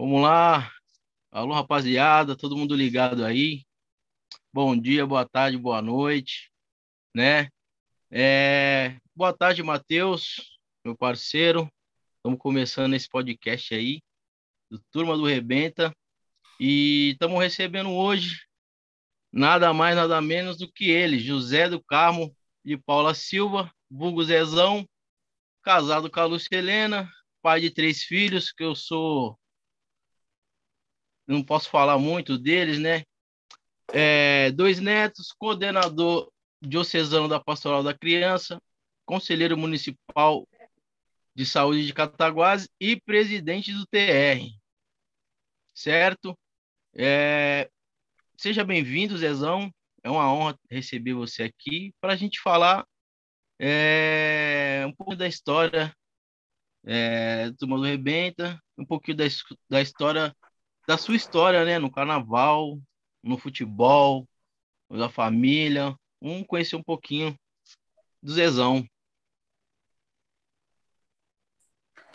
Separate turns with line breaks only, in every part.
Vamos lá. Alô, rapaziada, todo mundo ligado aí. Bom dia, boa tarde, boa noite, né? É... Boa tarde, Matheus, meu parceiro. Estamos começando esse podcast aí, do Turma do Rebenta. E estamos recebendo hoje nada mais, nada menos do que ele, José do Carmo de Paula Silva, vulgo Zezão, casado com a Lúcia Helena, pai de três filhos, que eu sou não posso falar muito deles, né? É, dois netos, coordenador diocesano da Pastoral da Criança, conselheiro municipal de saúde de Cataguases e presidente do TR. Certo? É, seja bem-vindo, Zezão. É uma honra receber você aqui para a gente falar é, um pouco da história é, do Mano Rebenta, um pouquinho da, da história da sua história, né? No carnaval, no futebol, da família. Vamos conhecer um pouquinho do Zezão.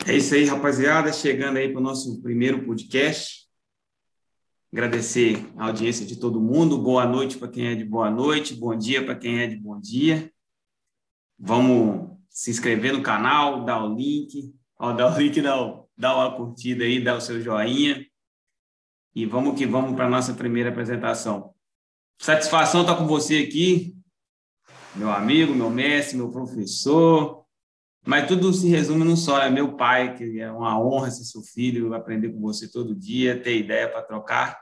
É isso aí, rapaziada. Chegando aí para o nosso primeiro podcast. Agradecer a audiência de todo mundo. Boa noite para quem é de boa noite. Bom dia para quem é de bom dia. Vamos se inscrever no canal, dar o link. Ó, dá o link, dá, dá uma curtida aí, dá o seu joinha. E vamos que vamos para a nossa primeira apresentação. Satisfação estar com você aqui, meu amigo, meu mestre, meu professor. Mas tudo se resume num só, é meu pai, que é uma honra ser seu filho, aprender com você todo dia, ter ideia para trocar.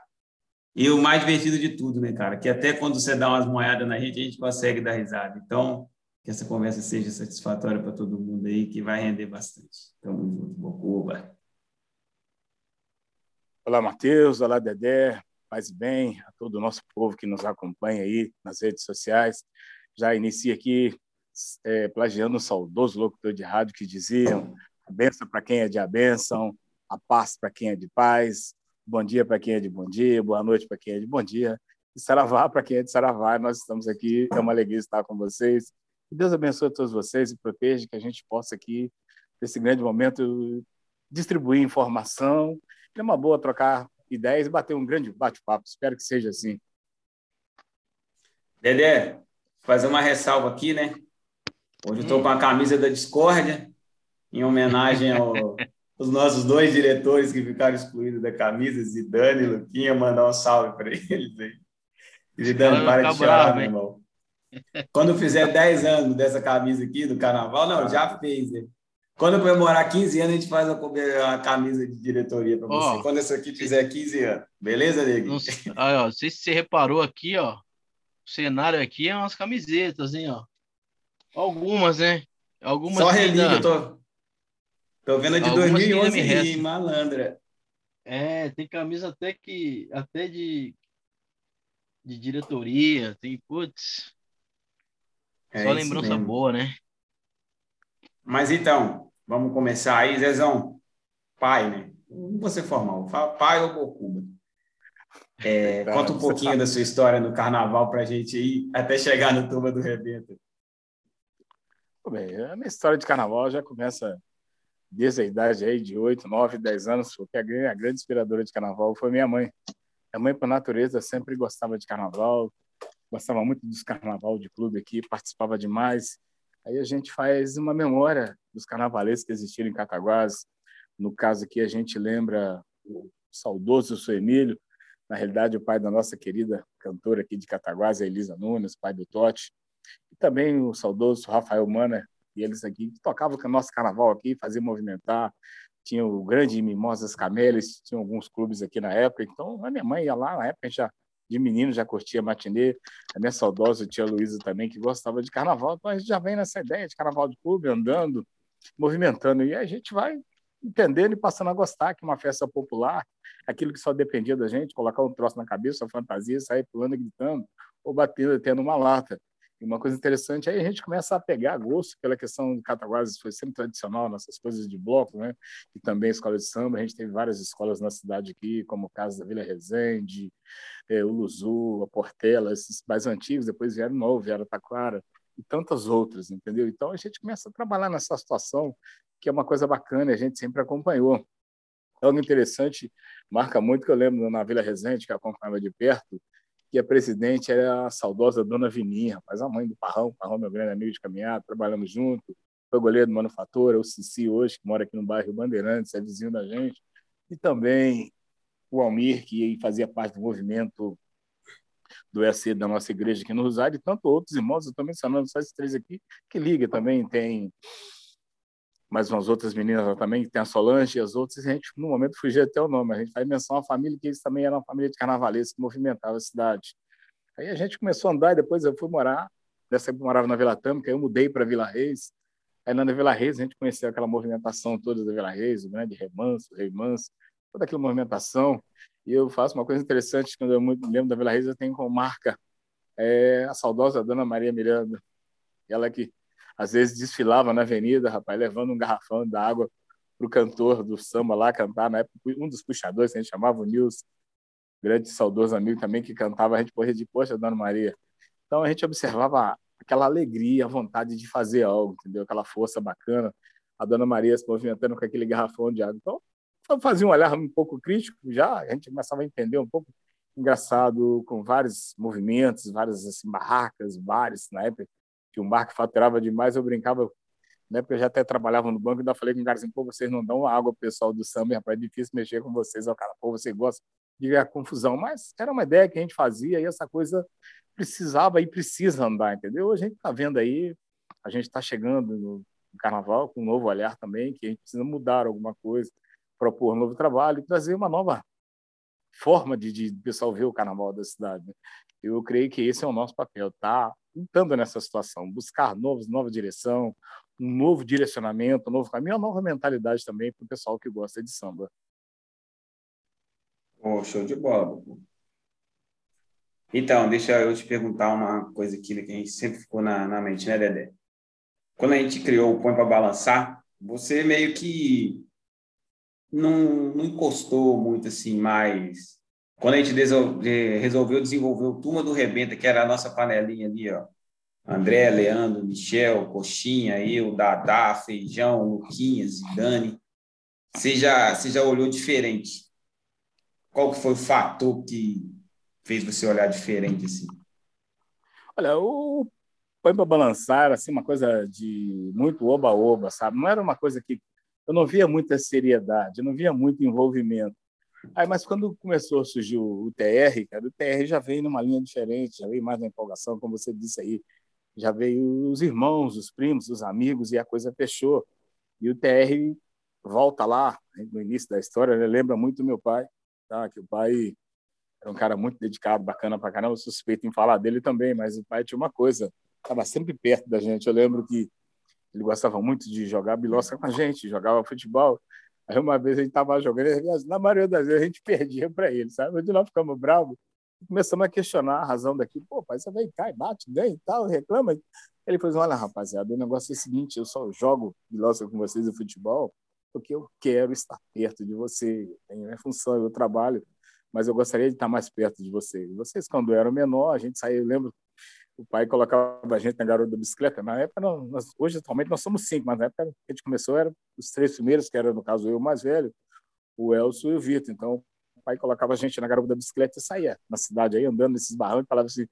E o mais divertido de tudo, né, cara? Que até quando você dá umas moedas na gente, a gente consegue dar risada. Então, que essa conversa seja satisfatória para todo mundo aí, que vai render bastante. Tamo junto, Bocuba.
Olá, Matheus. Olá, Dedé. Paz e bem a todo o nosso povo que nos acompanha aí nas redes sociais. Já inicia aqui é, plagiando o saudoso locutor de rádio que diziam a benção para quem é de a benção, a paz para quem é de paz, bom dia para quem é de bom dia, boa noite para quem é de bom dia, e saravá para quem é de saravá. Nós estamos aqui, é uma alegria estar com vocês. Que Deus abençoe todos vocês e proteja que a gente possa aqui, nesse grande momento, distribuir informação é uma boa trocar ideias e bater um grande bate-papo. Espero que seja assim.
Dedé, fazer uma ressalva aqui, né? Hoje eu estou com a camisa da Discórdia, em homenagem ao, aos nossos dois diretores que ficaram excluídos da camisa, Zidane e Luquinha, mandar um salve para eles aí. Zidane, para de chorar, meu irmão. Quando fizer 10 anos dessa camisa aqui do carnaval, não, já fez, né? Quando eu comemorar 15 anos, a gente faz a, camisa de diretoria para você. Oh, Quando essa aqui fizer 15 anos. Beleza, Nego? Não,
não sei se você reparou aqui, ó. O cenário aqui é umas camisetas, hein, ó. Algumas, né? Algumas
Só relíquia, ainda... tô, tô vendo a de Algumas 2011 e malandra.
É, tem camisa até que até de de diretoria, tem putz. É só lembrança mesmo. boa, né?
Mas então, vamos começar aí, Zezão. Pai, né? Não vou ser formal, pai ou Bocuba. É, conta um pouquinho da sua história no carnaval para a gente aí, até chegar no Turma do Rebento.
Bem, a minha história de carnaval já começa desde a idade aí de 8, 9, 10 anos, porque a grande, a grande inspiradora de carnaval foi minha mãe. Minha mãe, por natureza, sempre gostava de carnaval, gostava muito dos carnaval de clube aqui, participava demais. Aí a gente faz uma memória dos carnavalescos que existiram em Cataguás. No caso aqui, a gente lembra o saudoso Suemílio, na realidade, o pai da nossa querida cantora aqui de Cataguás, a Elisa Nunes, pai do Totti, e também o saudoso Rafael Mana, e eles aqui que tocavam o nosso carnaval aqui, faziam movimentar. Tinha o grande Mimosas Camélias, tinha alguns clubes aqui na época, então a minha mãe ia lá, na época a gente já de menino já curtia matinê. A minha saudosa tia Luísa também, que gostava de carnaval. Então a gente já vem nessa ideia de carnaval de clube, andando, movimentando. E a gente vai entendendo e passando a gostar que uma festa popular, aquilo que só dependia da gente, colocar um troço na cabeça, a fantasia, sair pulando e gritando, ou batendo, tendo uma lata. E uma coisa interessante, aí a gente começa a pegar gosto pela questão de Cataguases, foi sempre tradicional, nossas coisas de bloco, né? E também escola de samba. A gente teve várias escolas na cidade aqui, como o caso da Vila Resende, é, o Luzu, a Portela, esses mais antigos, depois vieram novo, vieram Taquara, e tantas outras, entendeu? Então a gente começa a trabalhar nessa situação, que é uma coisa bacana, a gente sempre acompanhou. algo interessante, marca muito, que eu lembro na Vila Resende, que acompanhava de perto, que a presidente era a saudosa Dona Vininha, rapaz, a mãe do Parrão, Parrão meu grande amigo de caminhada, trabalhamos junto, foi goleiro do Manufatura, o Cici hoje, que mora aqui no bairro Bandeirantes, é vizinho da gente, e também o Almir, que fazia parte do movimento do EAC da nossa igreja aqui no Rosário, e tanto outros irmãos, eu estou mencionando só esses três aqui, que liga também, tem mais umas outras meninas também, tem a Solange e as outras, e a gente, no momento, fugia até o nome, a gente faz menção à família, que eles também eram uma família de carnavalescos que movimentava a cidade. Aí a gente começou a andar, e depois eu fui morar, dessa época eu morava na Vila Tâmica, eu mudei para Vila Reis, aí na Vila Reis a gente conheceu aquela movimentação toda da Vila Reis, o grande remanso, o rei manso, toda aquela movimentação, e eu faço uma coisa interessante, quando eu lembro da Vila Reis, eu tenho como marca é, a saudosa Dona Maria Miranda, ela que às vezes desfilava na avenida, rapaz, levando um garrafão de água para o cantor do samba lá cantar, na época, um dos puxadores, a gente chamava o Nils, grande saudoso amigo também, que cantava, a gente corria de, poxa, Dona Maria. Então a gente observava aquela alegria, a vontade de fazer algo, entendeu? Aquela força bacana, a Dona Maria se movimentando com aquele garrafão de água. Então, fazia um olhar um pouco crítico já, a gente começava a entender um pouco engraçado, com vários movimentos, várias assim, barracas, bares, na época, que bar que faturava demais, eu brincava, né, porque eu já até trabalhava no banco, ainda falei com o cara assim, pô, vocês não dão água pro pessoal do samba, rapaz, é difícil mexer com vocês, o cara, pô, você gosta de confusão, mas era uma ideia que a gente fazia e essa coisa precisava e precisa andar, entendeu? A gente está vendo aí, a gente está chegando no carnaval com um novo olhar também, que a gente precisa mudar alguma coisa, propor um novo trabalho trazer uma nova forma de, de pessoal ver o carnaval da cidade. Né? Eu creio que esse é o nosso papel, tá? Lutando nessa situação, buscar novos, nova direção, um novo direcionamento, um novo caminho, uma nova mentalidade também para o pessoal que gosta de samba.
Oh, show de bola. Então, deixa eu te perguntar uma coisa aqui que a gente sempre ficou na, na mente, né, Dedé? Quando a gente criou o Põe para Balançar, você meio que não, não encostou muito assim, mas quando a gente resolveu desenvolver o Turma do Rebenta, que era a nossa panelinha ali, ó, André, Leandro, Michel, Coxinha, eu, Dadá, Feijão, Luquinhas, Dani, você já, você já olhou diferente? Qual que foi o fator que fez você olhar diferente assim?
Olha, o Põe para Balançar assim, uma coisa de muito oba-oba, sabe? Não era uma coisa que eu não via muita seriedade, eu não via muito envolvimento. Aí, mas quando começou a surgir o TR, cara, o TR já veio numa linha diferente, já veio mais na empolgação, como você disse aí, já veio os irmãos, os primos, os amigos e a coisa fechou. E o TR volta lá no início da história, né? lembra muito meu pai, tá? Que o pai era um cara muito dedicado, bacana pra caramba, suspeito em falar dele também, mas o pai tinha uma coisa, estava sempre perto da gente. Eu lembro que ele gostava muito de jogar bilosca com a gente, jogava futebol. Aí uma vez a gente estava jogando, na maioria das vezes a gente perdia para ele, sabe? De nós ficamos bravos, começamos a questionar a razão daqui. Pô, pai, você vem cá e bate, ganha e tal, reclama. Ele falou assim, olha, rapaziada, o negócio é o seguinte, eu só jogo bilosca com vocês no futebol porque eu quero estar perto de você. Tem minha função, eu trabalho, mas eu gostaria de estar mais perto de vocês. Vocês, quando eram menor, a gente saía, eu lembro o pai colocava a gente na garota da bicicleta. Na época, nós, hoje atualmente nós somos cinco, mas na época que a gente começou, eram os três primeiros, que era no caso eu, mais velho, o Elcio e o Vitor. Então, o pai colocava a gente na garota da bicicleta e saía na cidade aí, andando nesses barrancos, falava assim,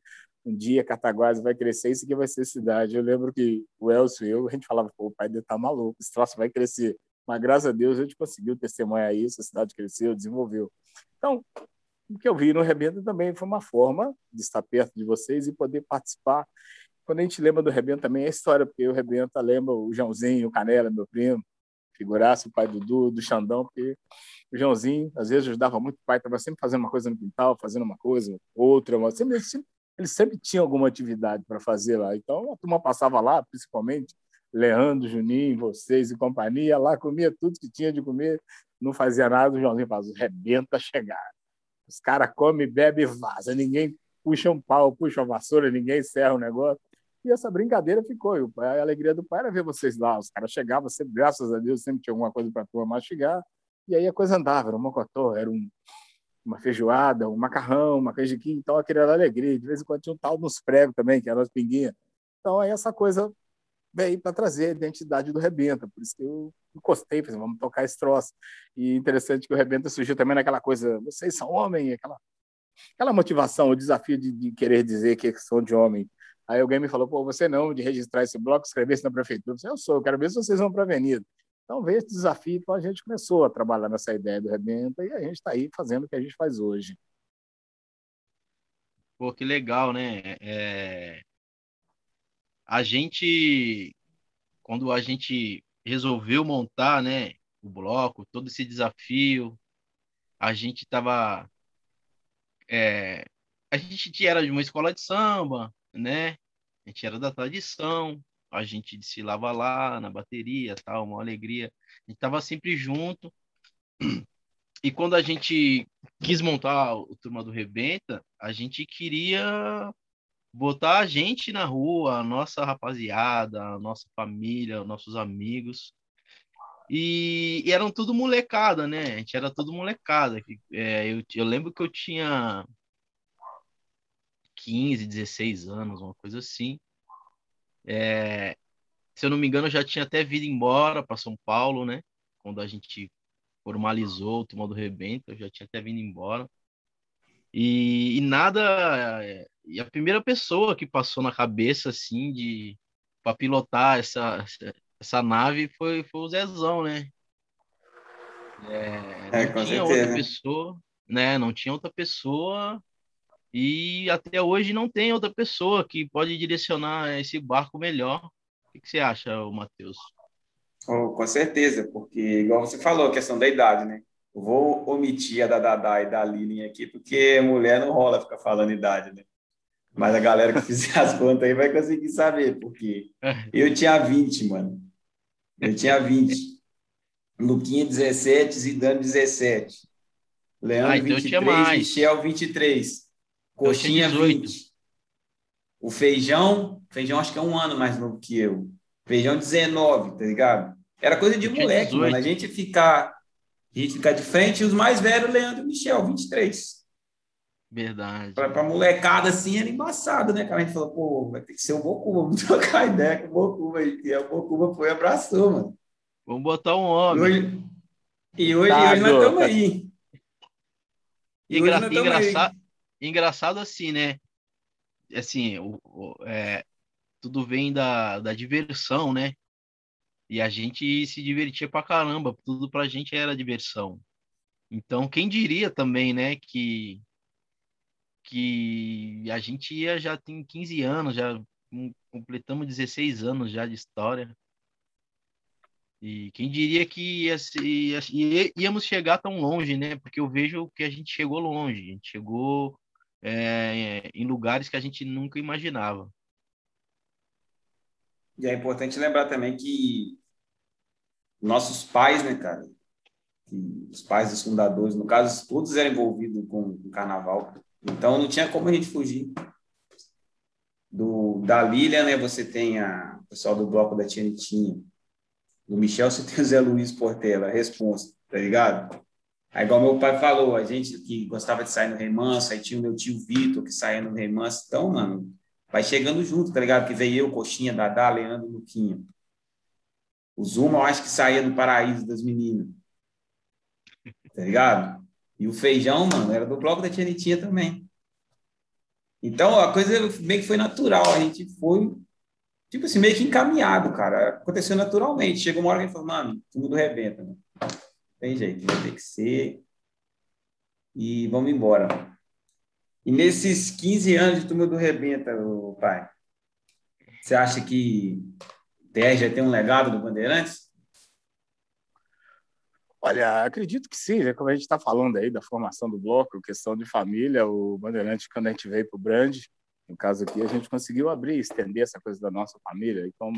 um dia Cataguases vai crescer, isso aqui vai ser cidade. Eu lembro que o Elcio e eu, a gente falava, pô, o pai dele tá maluco, esse troço vai crescer. Mas, graças a Deus, a gente conseguiu testemunhar isso, a cidade cresceu, desenvolveu. Então, o que eu vi no Rebento também foi uma forma de estar perto de vocês e poder participar. Quando a gente lembra do Rebento também é história, porque o Rebento lembra o Joãozinho, o Canela, meu primo, figurasse o pai do Dudu, do Xandão, porque o Joãozinho, às vezes, ajudava muito o pai, estava sempre fazendo uma coisa no quintal, fazendo uma coisa, outra, sempre, ele sempre tinha alguma atividade para fazer lá. Então, a turma passava lá, principalmente Leandro, Juninho, vocês e companhia, lá comia tudo que tinha de comer, não fazia nada, o Joãozinho fazia, rebenta chegar. Os caras comem, bebem e vaza. Ninguém puxa um pau, puxa uma vassoura, ninguém encerra o negócio. E essa brincadeira ficou. A alegria do pai era ver vocês lá. Os caras chegavam, sempre, graças a Deus, sempre tinha alguma coisa para a turma mastigar. E aí a coisa andava, era um mocotó, era um, uma feijoada, um macarrão, uma canjiquinha. Então aquele era alegria. De vez em quando tinha um tal nos pregos também, que eram as pinguinhas. Então aí essa coisa veio para trazer a identidade do Rebenta. Por isso que eu encostei, falei, vamos tocar esse troço. E interessante que o Rebenta surgiu também naquela coisa, vocês são homem, aquela, aquela motivação, o desafio de, de querer dizer que são de homem. Aí alguém me falou, pô, você não, de registrar esse bloco, escrever isso na prefeitura. Eu, disse, eu sou, eu quero ver se vocês vão para a avenida. Então veio esse desafio, então a gente começou a trabalhar nessa ideia do Rebenta e a gente está aí fazendo o que a gente faz hoje.
Pô, que legal, né? É... A gente, quando a gente resolveu montar, né, o bloco, todo esse desafio, a gente estava é... a gente era de uma escola de samba, né? A gente era da tradição, a gente desfilava lá na bateria, tal, uma alegria. A gente estava sempre junto. E quando a gente quis montar o Turma do Rebenta, a gente queria botar a gente na rua, a nossa rapaziada, a nossa família, nossos amigos. E, e eram tudo molecada, né? A gente era tudo molecada. É, eu, eu lembro que eu tinha 15, 16 anos, uma coisa assim. É, se eu não me engano, já tinha até vindo embora para São Paulo, né? Quando a gente formalizou o Turma do Rebento, eu já tinha até vindo embora. E, e, nada. E a primeira pessoa que passou na cabeça, assim, de para pilotar essa, essa, nave foi, foi o Zezão, né? É, é, não tinha certeza. outra pessoa, né? Não tinha outra pessoa e até hoje não tem outra pessoa que pode direcionar esse barco melhor. O que você acha, Matheus?
Oh, com certeza, porque, igual você falou, a questão da idade, né? Eu vou omitir a da Dadá e da Lilian aqui, porque mulher não rola ficar falando idade, né? Mas a galera que fizer as contas aí vai conseguir saber, porque eu tinha 20, mano. Eu tinha 20. Luquinha 17, Zidane 17. Leandro ah, então 23, Michel 23. Coxinha 20. O feijão, feijão acho que é um ano mais novo que eu. Feijão 19, tá ligado? Era coisa de moleque, mano. A gente ficar, a gente ficar de frente e os mais velhos, Leandro e Michel, 23.
Verdade.
Pra, pra molecada assim era embaçado, né? Cara, a gente falou, pô, vai ter que ser o Bocuba, vamos trocar ideia com o Bocuba. E o Bocuba foi e abraçou, mano.
Vamos botar um homem.
E hoje, e hoje, tá, hoje nós estamos aí.
E engra, engraçado, engraçado assim, né? Assim, o, o, é, tudo vem da, da diversão, né? E a gente se divertia pra caramba, tudo pra gente era diversão. Então, quem diria também, né, que que a gente ia já tem 15 anos, já completamos 16 anos já de história. E quem diria que ia, ia, íamos chegar tão longe, né? Porque eu vejo que a gente chegou longe, a gente chegou é, em lugares que a gente nunca imaginava.
E é importante lembrar também que nossos pais, né, cara, os pais dos fundadores, no caso, todos eram envolvidos com o carnaval, então não tinha como a gente fugir. Do, da Lília, né, você tem a, o pessoal do bloco da Tianitinha, do Michel você tem o Zé Luiz Portela, responsa, tá ligado? Aí, igual meu pai falou, a gente que gostava de sair no remanso, aí tinha o meu tio Vitor que saía no remanso. Então, mano, vai chegando junto, tá ligado? Que veio eu, Coxinha, Dadá, Leandro, Luquinha. O Zuma, eu acho que saía do paraíso das meninas. Tá ligado? E o feijão, mano, era do bloco da Tianitinha também. Então, a coisa meio que foi natural. A gente foi, tipo assim, meio que encaminhado, cara. Aconteceu naturalmente. Chegou uma hora que a gente falou, mano, tudo rebenta, né? tem jeito, vai ter que ser. E vamos embora. E nesses 15 anos de Turma do Rebenta, o pai, você acha que o já tem um legado do Bandeirantes?
Olha, acredito que sim, né? como a gente está falando aí da formação do bloco, questão de família, o Bandeirante, quando a gente veio para o Brand, no caso aqui, a gente conseguiu abrir, estender essa coisa da nossa família. Então,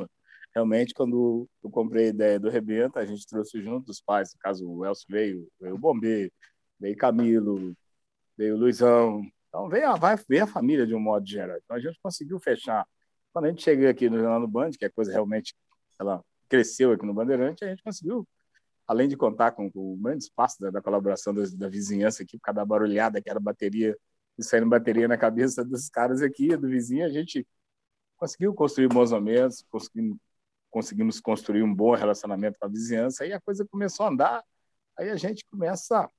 realmente, quando eu comprei a ideia do Rebenta, a gente trouxe junto os pais, no caso o Elcio veio, veio o Bombê, veio Camilo, veio o Luizão, então veio a, vai, veio a família de um modo geral. Então a gente conseguiu fechar. Quando a gente chegou aqui no Jornal do Band, que a coisa realmente ela cresceu aqui no Bandeirante, a gente conseguiu, além de contar com, com o grande espaço da, da colaboração da, da, vizinhança aqui, por causa da barulhada que era bateria, e saindo bateria na cabeça dos caras aqui, do vizinho, a gente conseguiu construir bons momentos, conseguimos conseguimos construir um bom relacionamento com a vizinhança, aí a coisa começou a andar, aí a gente começa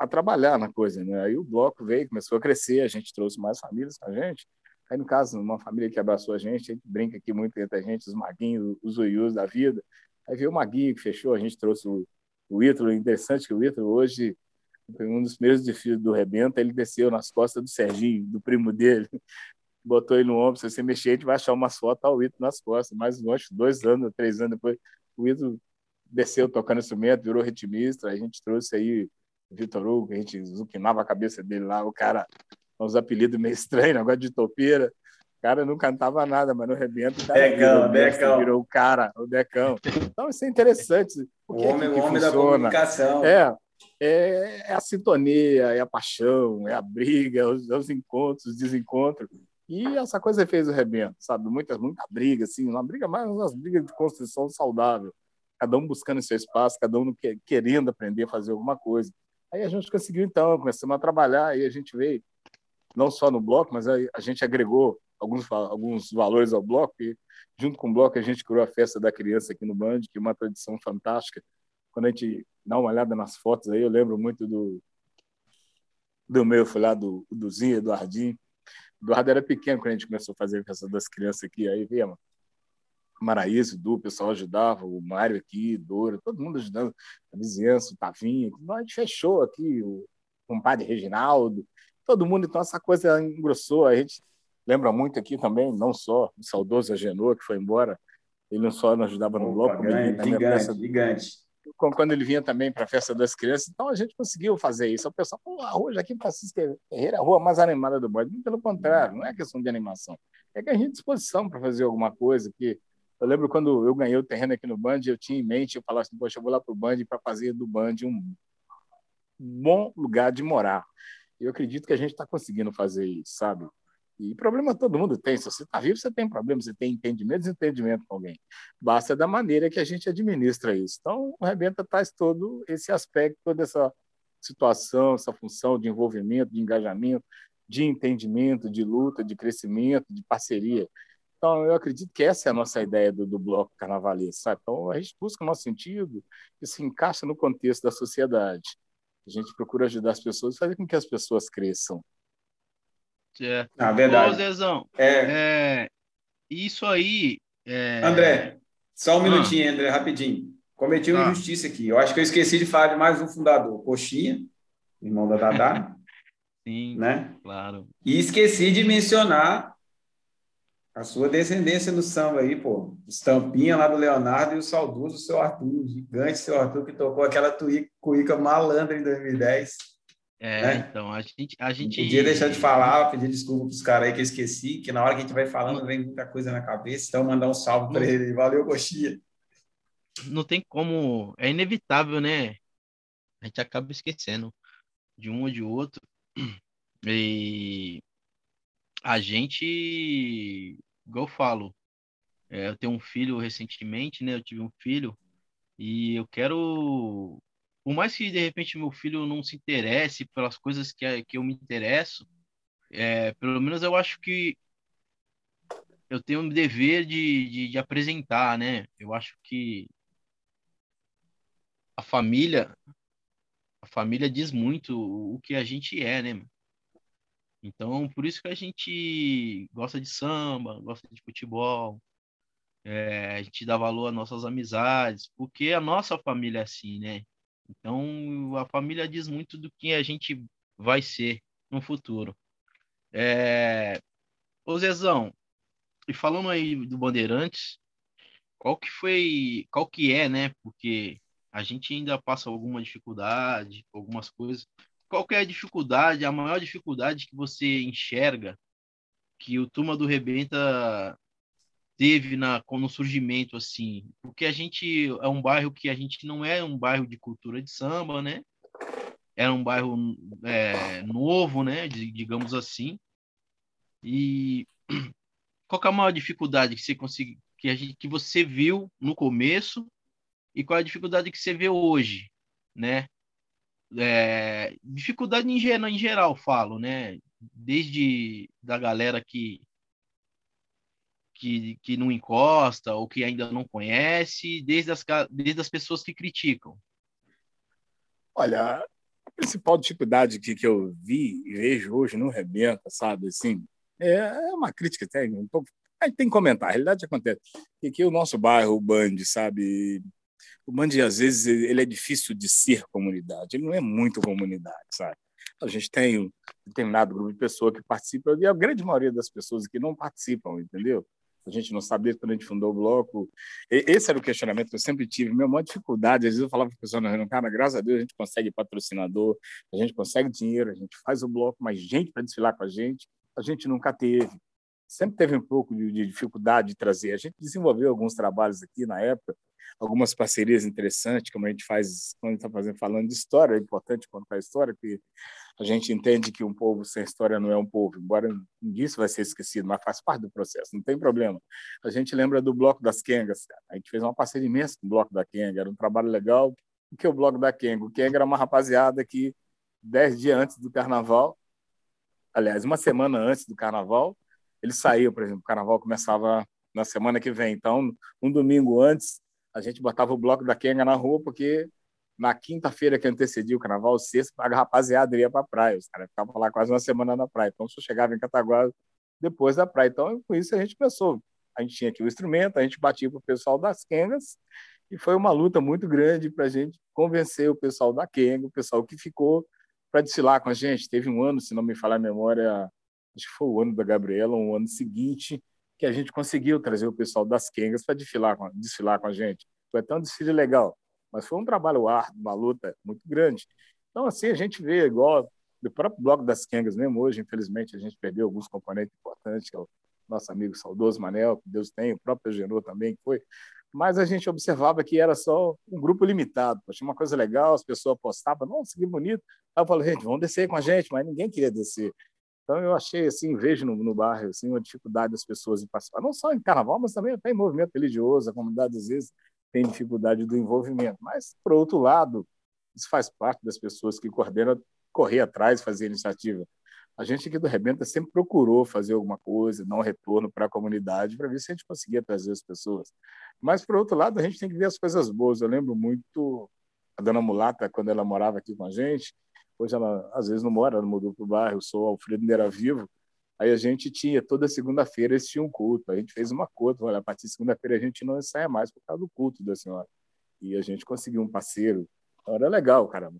a trabalhar na coisa, né? Aí o bloco veio, começou a crescer, a gente trouxe mais famílias com a gente. Aí, no caso, uma família que abraçou a gente, a gente brinca aqui muito entre a gente, os maguinhos, os uius da vida. Aí veio o Maguinho que fechou, a gente trouxe o, o Ítalo, interessante que o Ítalo hoje foi um dos primeiros desafios do Rebenta, ele desceu nas costas do Serginho, do primo dele, botou ele no ombro, se você mexer, a gente vai achar umas fotos ao Ítalo nas costas, mais longe, dois anos, três anos depois, o Ítalo desceu tocando instrumento, virou ritmista, a gente trouxe aí Vitor Hugo, a gente zuquinava a cabeça dele lá, o cara, uns apelidos meio estranhos, negócio de topeira, o cara não cantava nada, mas no rebento.
Decão, Decão.
Virou o cara, o Decão. Então, isso é interessante.
O, o homem, que o homem da comunicação.
É, é, é, a sintonia, é a paixão, é a briga, os, os encontros, os desencontros. E essa coisa fez o rebento, sabe? Muita, muita briga, assim, uma briga mais umas brigas de construção saudável. Cada um buscando seu espaço, cada um querendo aprender a fazer alguma coisa. Aí a gente conseguiu, então, começamos a trabalhar, e a gente veio, não só no bloco, mas a, gente agregou alguns, alguns valores ao bloco, e junto com o bloco a gente criou a Festa da Criança aqui no Band, que é uma tradição fantástica. Quando a gente dá uma olhada nas fotos aí, eu lembro muito do, do meu, foi lá do, do Zinho, Eduardinho. Eduardo era pequeno quando a gente começou a fazer a Festa das Crianças aqui, aí veio Maraíso, Du, o pessoal ajudava, o Mário aqui, Dora, todo mundo ajudando, a vizinhança, o Tavinho, a gente fechou aqui, o compadre Reginaldo, todo mundo, então essa coisa engrossou, a gente lembra muito aqui também, não só o saudoso Agenor, que foi embora, ele não só nos ajudava no bloco, como
ele vinha gigante, festa, gigante.
Quando ele vinha também para a festa das crianças, então a gente conseguiu fazer isso. O pessoal, pô, a rua Joaquim Francisco Ferreira é a rua mais animada do bairro. Pelo contrário, não é questão de animação. É que a gente disposição para fazer alguma coisa. Que eu lembro quando eu ganhei o terreno aqui no Band, eu tinha em mente, eu falava assim, poxa, eu vou lá para o Band para fazer do Band um bom lugar de morar. Eu acredito que a gente está conseguindo fazer isso, sabe? E problema todo mundo tem. Se você está vivo, você tem problema, você tem entendimento, desentendimento com alguém. Basta da maneira que a gente administra isso. Então, o Rebenta traz todo esse aspecto, toda essa situação, essa função de envolvimento, de engajamento, de entendimento, de luta, de crescimento, de parceria. Então, eu acredito que essa é a nossa ideia do, do bloco carnavalesco. Sabe? Então, a gente busca o nosso sentido e se encaixa no contexto da sociedade. A gente procura ajudar as pessoas, fazer com que as pessoas cresçam.
É.
Ah, verdade.
Ô, Zezão,
é.
é. isso aí. É...
André, só um minutinho, ah. André, rapidinho. Cometi uma ah. injustiça aqui. Eu acho que eu esqueci de falar de mais um fundador, Coxinha, irmão da Dadá.
Sim,
né?
claro.
E esqueci de mencionar a sua descendência no samba aí, pô. Estampinha lá do Leonardo e o saudoso seu Arthur, gigante seu Arthur, que tocou aquela cuíca malandra em 2010.
É, né? então, a gente, a gente.
Não podia deixar de falar, pedir desculpa para os caras aí que eu esqueci, que na hora que a gente vai falando vem muita coisa na cabeça, então mandar um salve para ele. Valeu, Coxinha.
Não tem como, é inevitável, né? A gente acaba esquecendo de um ou de outro. E a gente, igual eu falo, é, eu tenho um filho recentemente, né? Eu tive um filho e eu quero por mais que de repente meu filho não se interesse pelas coisas que, que eu me interesso, é, pelo menos eu acho que eu tenho um dever de, de, de, apresentar, né? Eu acho que a família, a família diz muito o que a gente é, né? Então, por isso que a gente gosta de samba, gosta de futebol, é, a gente dá valor às nossas amizades, porque a nossa família é assim, né? Então, a família diz muito do que a gente vai ser no futuro. É... Ô Zezão, e falando aí do Bandeirantes, qual que foi, qual que é, né? Porque a gente ainda passa alguma dificuldade, algumas coisas. Qual é a dificuldade, a maior dificuldade que você enxerga que o Turma do Rebenta teve na, no surgimento, assim, porque a gente é um bairro que a gente não é um bairro de cultura de samba, né? Era um bairro é, novo, né? Digamos assim. E qual é a maior dificuldade que você consegue, que, a gente, que você viu no começo e qual é a dificuldade que você vê hoje, né? É, dificuldade em geral, em geral, falo, né? Desde da galera que que, que não encosta ou que ainda não conhece, desde as, desde as pessoas que criticam?
Olha, a principal dificuldade que, que eu vi e vejo hoje no Rebenta, sabe, assim, é, é uma crítica até um pouco. Aí tem que comentar, a realidade acontece. Que, que o nosso bairro, o Band, sabe, o Band, às vezes, ele é difícil de ser comunidade, ele não é muito comunidade, sabe? A gente tem um determinado grupo de pessoas que participam, e a grande maioria das pessoas que não participam, entendeu? A gente não sabia quando a gente fundou o bloco. Esse era o questionamento que eu sempre tive. Minha maior dificuldade, às vezes eu falava para a pessoa na cara, graças a Deus a gente consegue patrocinador, a gente consegue dinheiro, a gente faz o bloco, mas gente para desfilar com a gente, a gente nunca teve. Sempre teve um pouco de, de dificuldade de trazer. A gente desenvolveu alguns trabalhos aqui na época, algumas parcerias interessantes, como a gente faz quando está fazendo falando de história, é importante contar história, porque a gente entende que um povo sem história não é um povo, embora isso vai ser esquecido, mas faz parte do processo, não tem problema. A gente lembra do Bloco das Kengas, cara. a gente fez uma parceria imensa com o Bloco da Kenga, era um trabalho legal. O que é o Bloco da Kenga? O Kenga era uma rapaziada que, dez dias antes do Carnaval, aliás, uma semana antes do Carnaval, eles saíam, por exemplo, o Carnaval começava na semana que vem, então, um domingo antes, a gente botava o bloco da Kenga na rua, porque na quinta-feira que antecedia o carnaval, sexta, a rapaziada ia para a praia. Os caras ficavam lá quase uma semana na praia. Então, só chegava em Cataguá depois da praia. Então, com isso, a gente pensou. A gente tinha aqui o instrumento, a gente batia para o pessoal das Kengas, e foi uma luta muito grande para a gente convencer o pessoal da Kenga, o pessoal que ficou para desfilar com a gente. Teve um ano, se não me falar a memória, acho que foi o ano da Gabriela, um ano seguinte, que a gente conseguiu trazer o pessoal das Kengas para desfilar, com, desfilar com a gente. Foi até um desfile legal, mas foi um trabalho árduo, uma luta muito grande. Então, assim, a gente vê igual do próprio Bloco das Kengas mesmo hoje, infelizmente, a gente perdeu alguns componentes importantes, que é o nosso amigo saudoso Manel, que Deus tem, o próprio Genô também, que foi. Mas a gente observava que era só um grupo limitado. Tinha uma coisa legal, as pessoas postavam, nossa, que bonito. Aí eu falei, gente, vamos descer com a gente, mas ninguém queria descer. Então eu achei assim, vejo no, no bairro assim uma dificuldade das pessoas em participar, não só em carnaval, mas também até em movimento religioso, a comunidade às vezes tem dificuldade do envolvimento. Mas por outro lado, isso faz parte das pessoas que coordenam correr atrás, fazer iniciativa. A gente aqui do Rebenta sempre procurou fazer alguma coisa, dar um retorno para a comunidade, para ver se a gente conseguia trazer as pessoas. Mas, por outro lado, a gente tem que ver as coisas boas. Eu lembro muito a dona Mulata, quando ela morava aqui com a gente, Hoje ela às vezes não mora, ela mudou para o bairro, sou Alfredo Neira Vivo. Aí a gente tinha, toda segunda-feira eles tinham um culto. A gente fez uma conta, olha, a partir de segunda-feira a gente não ensaia mais por causa do culto da senhora. E a gente conseguiu um parceiro. Então era legal, caramba.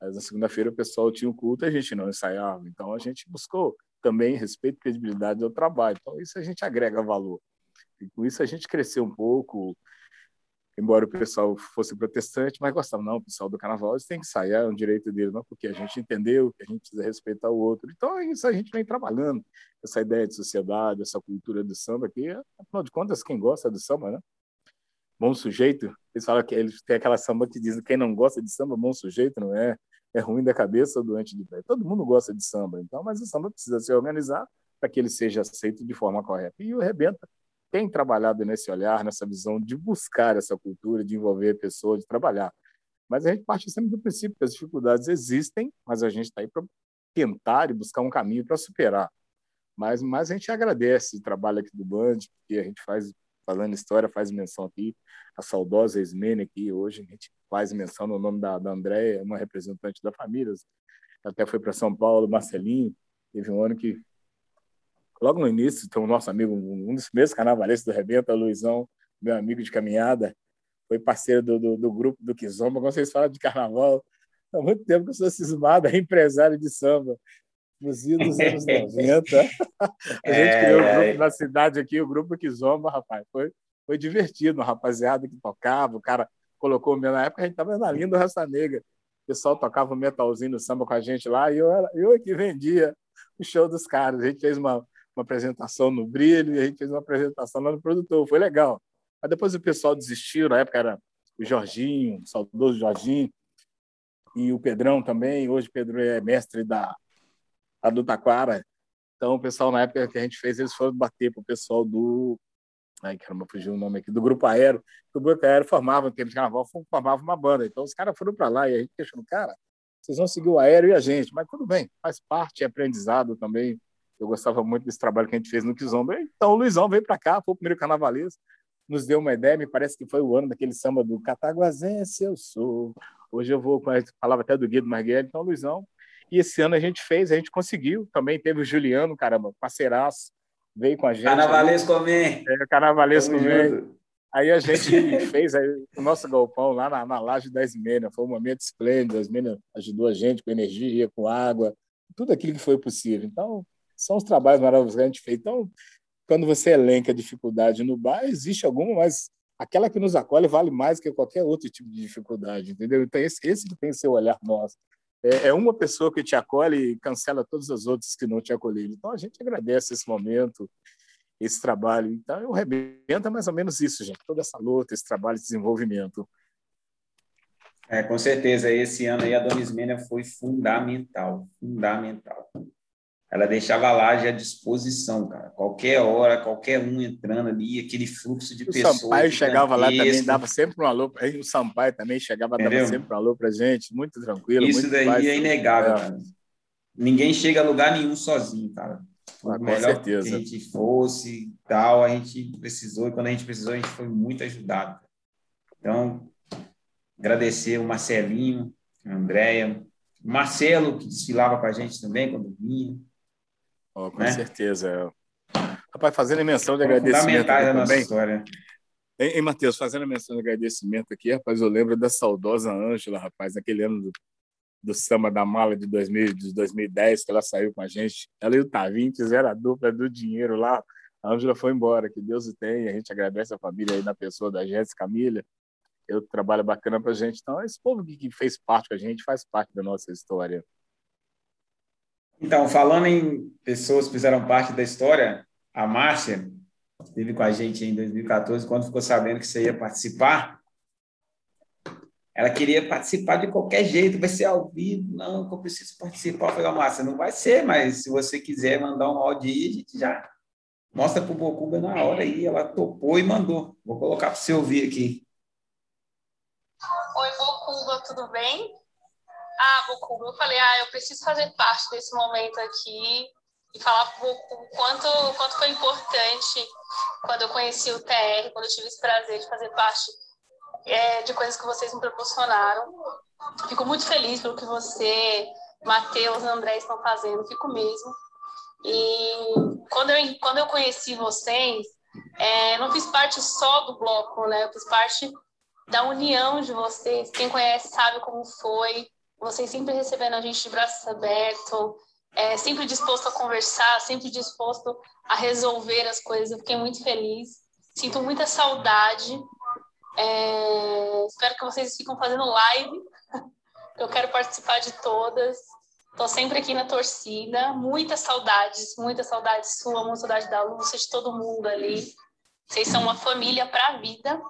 Mas na segunda-feira o pessoal tinha um culto e a gente não ensaiava. Então a gente buscou também respeito e credibilidade ao trabalho. Então isso a gente agrega valor. E com isso a gente cresceu um pouco, embora o pessoal fosse protestante, mas gostava, não, o pessoal do carnaval eles têm que sair, é um direito deles, não, porque a gente entendeu que a gente precisa respeitar o outro. Então, é isso a gente vem trabalhando, essa ideia de sociedade, essa cultura do samba, que, afinal de contas, quem gosta do samba, né? Bom sujeito, eles falam que eles têm aquela samba que diz quem não gosta de samba, bom sujeito, não é? É ruim da cabeça doente de pé. Todo mundo gosta de samba, então, mas o samba precisa ser organizado para que ele seja aceito de forma correta. E o Rebenta tem trabalhado nesse olhar, nessa visão de buscar essa cultura, de envolver a pessoa, de trabalhar. Mas a gente parte sempre do princípio que as dificuldades existem, mas a gente está aí para tentar e buscar um caminho para superar. Mas, mas a gente agradece o trabalho aqui do Band, que a gente faz, falando história, faz menção aqui, a saudosa Ismene aqui, hoje a gente faz menção no nome da, da Andréia, uma representante da família, até foi para São Paulo, Marcelinho, teve um ano que logo no início, tem o nosso amigo, um dos primeiros carnavalistas do Rebenta, Luizão, meu amigo de caminhada, foi parceiro do, do, do grupo do Kizomba. Quando vocês falam de carnaval, há muito tempo que eu sou cismado, é empresário de samba, nos dos anos 90. a gente é, criou um grupo é. na cidade aqui, o grupo Kizomba, rapaz. Foi, foi divertido, uma rapaziada que tocava, o cara colocou o meu. Na época a gente estava na linha do Raça Negra. O pessoal tocava um metalzinho no samba com a gente lá e eu, era, eu é que vendia o show dos caras. A gente fez uma, uma apresentação no Brilho e a gente fez uma apresentação lá no produtor. Foi legal. Mas depois o pessoal desistiu. Na época era o Jorginho, o saudoso Jorginho, e o Pedrão também. Hoje o Pedro é mestre da, da do Taquara. Então, o pessoal, na época que a gente fez, eles foram bater para o pessoal do. Ai, caramba, fugiu o nome aqui, do Grupo Aero. O Grupo Aero formava, termos de carnaval, formava uma banda. Então, os caras foram para lá e a gente questionou, cara, vocês vão seguir o aéreo e a gente. Mas tudo bem, faz parte, é aprendizado também Eu gostava muito desse trabalho que a gente fez no Kizomba. Então, o Luizão veio para cá, foi o primeiro carnavalesco, nos deu uma ideia, me parece que foi o ano daquele samba do Cataguazense eu sou. Hoje eu vou, falava até do Guido Marguerite, então, Luizão. E esse ano a gente fez, a gente conseguiu. Também teve o Juliano, caramba, parceiraço, veio com a gente.
Carnavalesco também.
É, carnavalesco também. Aí a gente fez aí, o nosso galpão lá na, na laje da Ismênia. Foi um momento esplêndido. A Ismênia ajudou a gente com energia, com água, tudo aquilo que foi possível. Então, são os trabalhos maravilhosos que a gente fez. Então, quando você elenca dificuldade no bar, existe alguma, mas aquela que nos acolhe vale mais que qualquer outro tipo de dificuldade, entendeu? Então, esse, esse que tem seu olhar nosso. É, é uma pessoa que te acolhe e cancela todas as outras que não te acolheram. Então, a gente agradece esse momento esse trabalho. Então, eu rebento é mais ou menos isso, gente, toda essa luta, esse trabalho de desenvolvimento.
É, com certeza, esse ano aí a Dona Ismênia foi fundamental, fundamental. Ela deixava a laje à disposição, cara. Qualquer hora, qualquer um entrando ali, aquele fluxo de o pessoas.
O Sampaio chegava lá também, dava sempre um alô. O Sampaio também chegava, Entendeu? dava sempre um alô para gente, muito tranquilo.
Isso
muito
daí é inegável, é. cara. Ninguém chega a lugar nenhum sozinho, cara.
Ah, com melhor certeza.
que a gente fosse tal, a gente precisou, e quando a gente precisou, a gente foi muito ajudado. Então, agradecer o Marcelinho, a Andréia, o Marcelo, que desfilava com a gente também quando vinha.
Oh, com né? certeza. Rapaz, fazendo menção de agradecimento aqui também. História. Hein, Matheus, fazendo menção de agradecimento aqui, rapaz, eu lembro da saudosa Ângela, rapaz, naquele ano do do samba da mala de, 2000, de 2010, que ela saiu com a gente. Ela e o Tavinho fizeram a dupla do dinheiro lá. A Ângela foi embora, que Deus o tenha. A gente agradece a família aí na pessoa da Jéssica Camila. Eu trabalho bacana para a gente. Então, esse povo que fez parte com a gente faz parte da nossa história.
Então, falando em pessoas que fizeram parte da história, a Márcia esteve com a gente em 2014, quando ficou sabendo que você ia participar, ela queria participar de qualquer jeito, vai ser ao vivo, não, eu preciso participar. Eu falei, Márcia, não vai ser, mas se você quiser mandar um áudio aí, a gente já mostra para o Bocuba na hora aí. Ela topou e mandou. Vou colocar para você ouvir aqui.
Oi, Bocuba, tudo bem? Ah, Bocuba, eu falei, ah, eu preciso fazer parte desse momento aqui e falar o quanto, quanto foi importante quando eu conheci o TR, quando eu tive esse prazer de fazer parte é, de coisas que vocês me proporcionaram. Fico muito feliz pelo que você, Matheus e André estão fazendo, fico mesmo. E quando eu, quando eu conheci vocês, é, não fiz parte só do bloco, né? Eu fiz parte da união de vocês. Quem conhece sabe como foi. Vocês sempre recebendo a gente de braços abertos, é, sempre disposto a conversar, sempre disposto a resolver as coisas. Eu fiquei muito feliz. Sinto muita saudade é, espero que vocês fiquem fazendo live. Eu quero participar de todas. Estou sempre aqui na torcida. Muitas saudades, muitas saudades sua, muita saudade da Lúcia, de todo mundo ali. Vocês são uma família para a vida.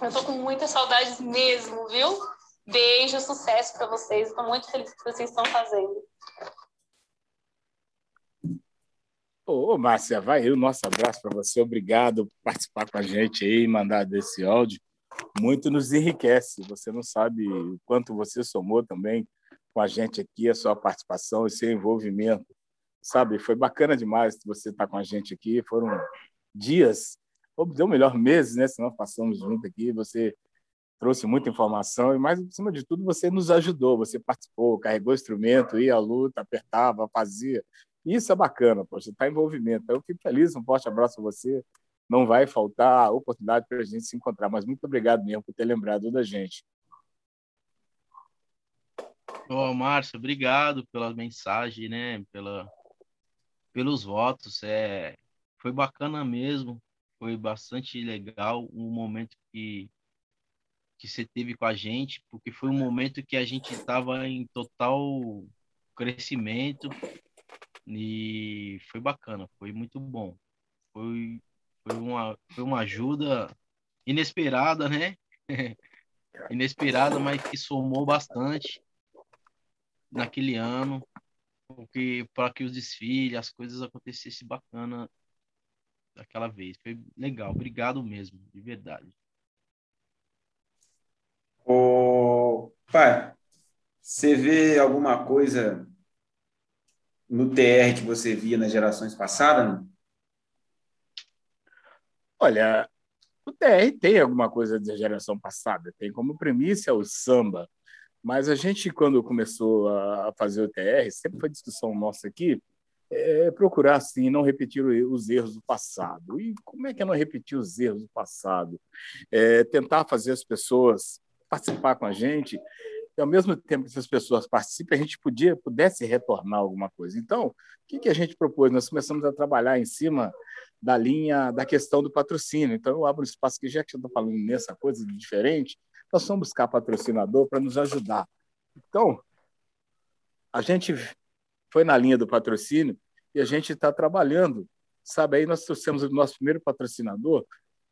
Eu estou com muitas saudades mesmo, viu? Beijo, sucesso para vocês. Estou muito feliz com o que vocês estão fazendo.
Ô, Márcia, vai o nosso abraço para você. Obrigado por participar com a gente aí mandar desse áudio muito nos enriquece. Você não sabe o quanto você somou também com a gente aqui, a sua participação e seu envolvimento. Sabe, foi bacana demais você estar com a gente aqui. Foram dias, ou deu melhor meses, né? Se nós passamos junto aqui, você trouxe muita informação e, mais acima de tudo, você nos ajudou. Você participou, carregou o instrumento, ia à luta, apertava, fazia. Isso é bacana, poxa, está envolvimento. Eu fico feliz, um forte abraço a você não vai faltar oportunidade para a gente se encontrar. Mas muito obrigado mesmo por ter lembrado da gente.
Ô, Márcio, obrigado pela mensagem, né? Pela, pelos votos. É, foi bacana mesmo. Foi bastante legal o momento que, que você teve com a gente, porque foi um momento que a gente estava em total crescimento e foi bacana, foi muito bom. Foi foi uma, foi uma ajuda inesperada, né? inesperada, mas que somou bastante naquele ano, porque para que os desfiles, as coisas acontecessem bacana daquela vez. Foi legal, obrigado mesmo, de verdade.
Ô, pai, você vê alguma coisa no TR que você via nas gerações passadas? Não?
Olha, o TR tem alguma coisa da geração passada, tem como premissa o samba, mas a gente, quando começou a fazer o TR, sempre foi discussão nossa aqui, é procurar, assim, não repetir os erros do passado. E como é que é não repetir os erros do passado? É tentar fazer as pessoas participar com a gente e, ao mesmo tempo que as pessoas participem, a gente podia, pudesse retornar alguma coisa. Então, o que, que a gente propôs? Nós começamos a trabalhar em cima da linha da questão do patrocínio. Então, eu abro um espaço que, já que eu estou falando nessa coisa diferente, nós vamos buscar patrocinador para nos ajudar. Então, a gente foi na linha do patrocínio e a gente está trabalhando. Sabe, aí nós trouxemos o nosso primeiro patrocinador,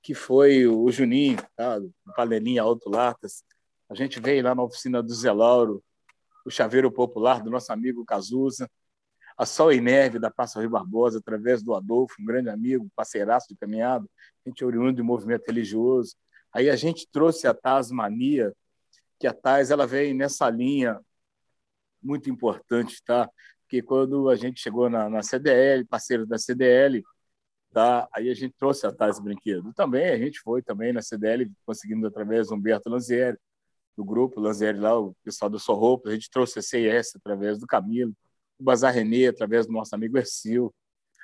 que foi o Juninho, tá? do Panelinha Alto Latas. A gente veio lá na oficina do Zé Lauro, o Chaveiro Popular, do nosso amigo Cazuza, a Sol e Neve, da Praça Rio Barbosa, através do Adolfo, um grande amigo, parceiraço de caminhada, a gente é oriundo de movimento religioso. Aí a gente trouxe a Tasmania, que a Taz ela vem nessa linha muito importante, tá? Porque quando a gente chegou na, na CDL, parceiro da CDL, tá? Aí a gente trouxe a Taz Brinquedo. Também a gente foi também na CDL, conseguindo através do Humberto Lanzieri, do grupo Lanzieri lá, o pessoal do Sorroupa, a gente trouxe a CIS através do Camilo, o Bazar Renê através do nosso amigo Ercil,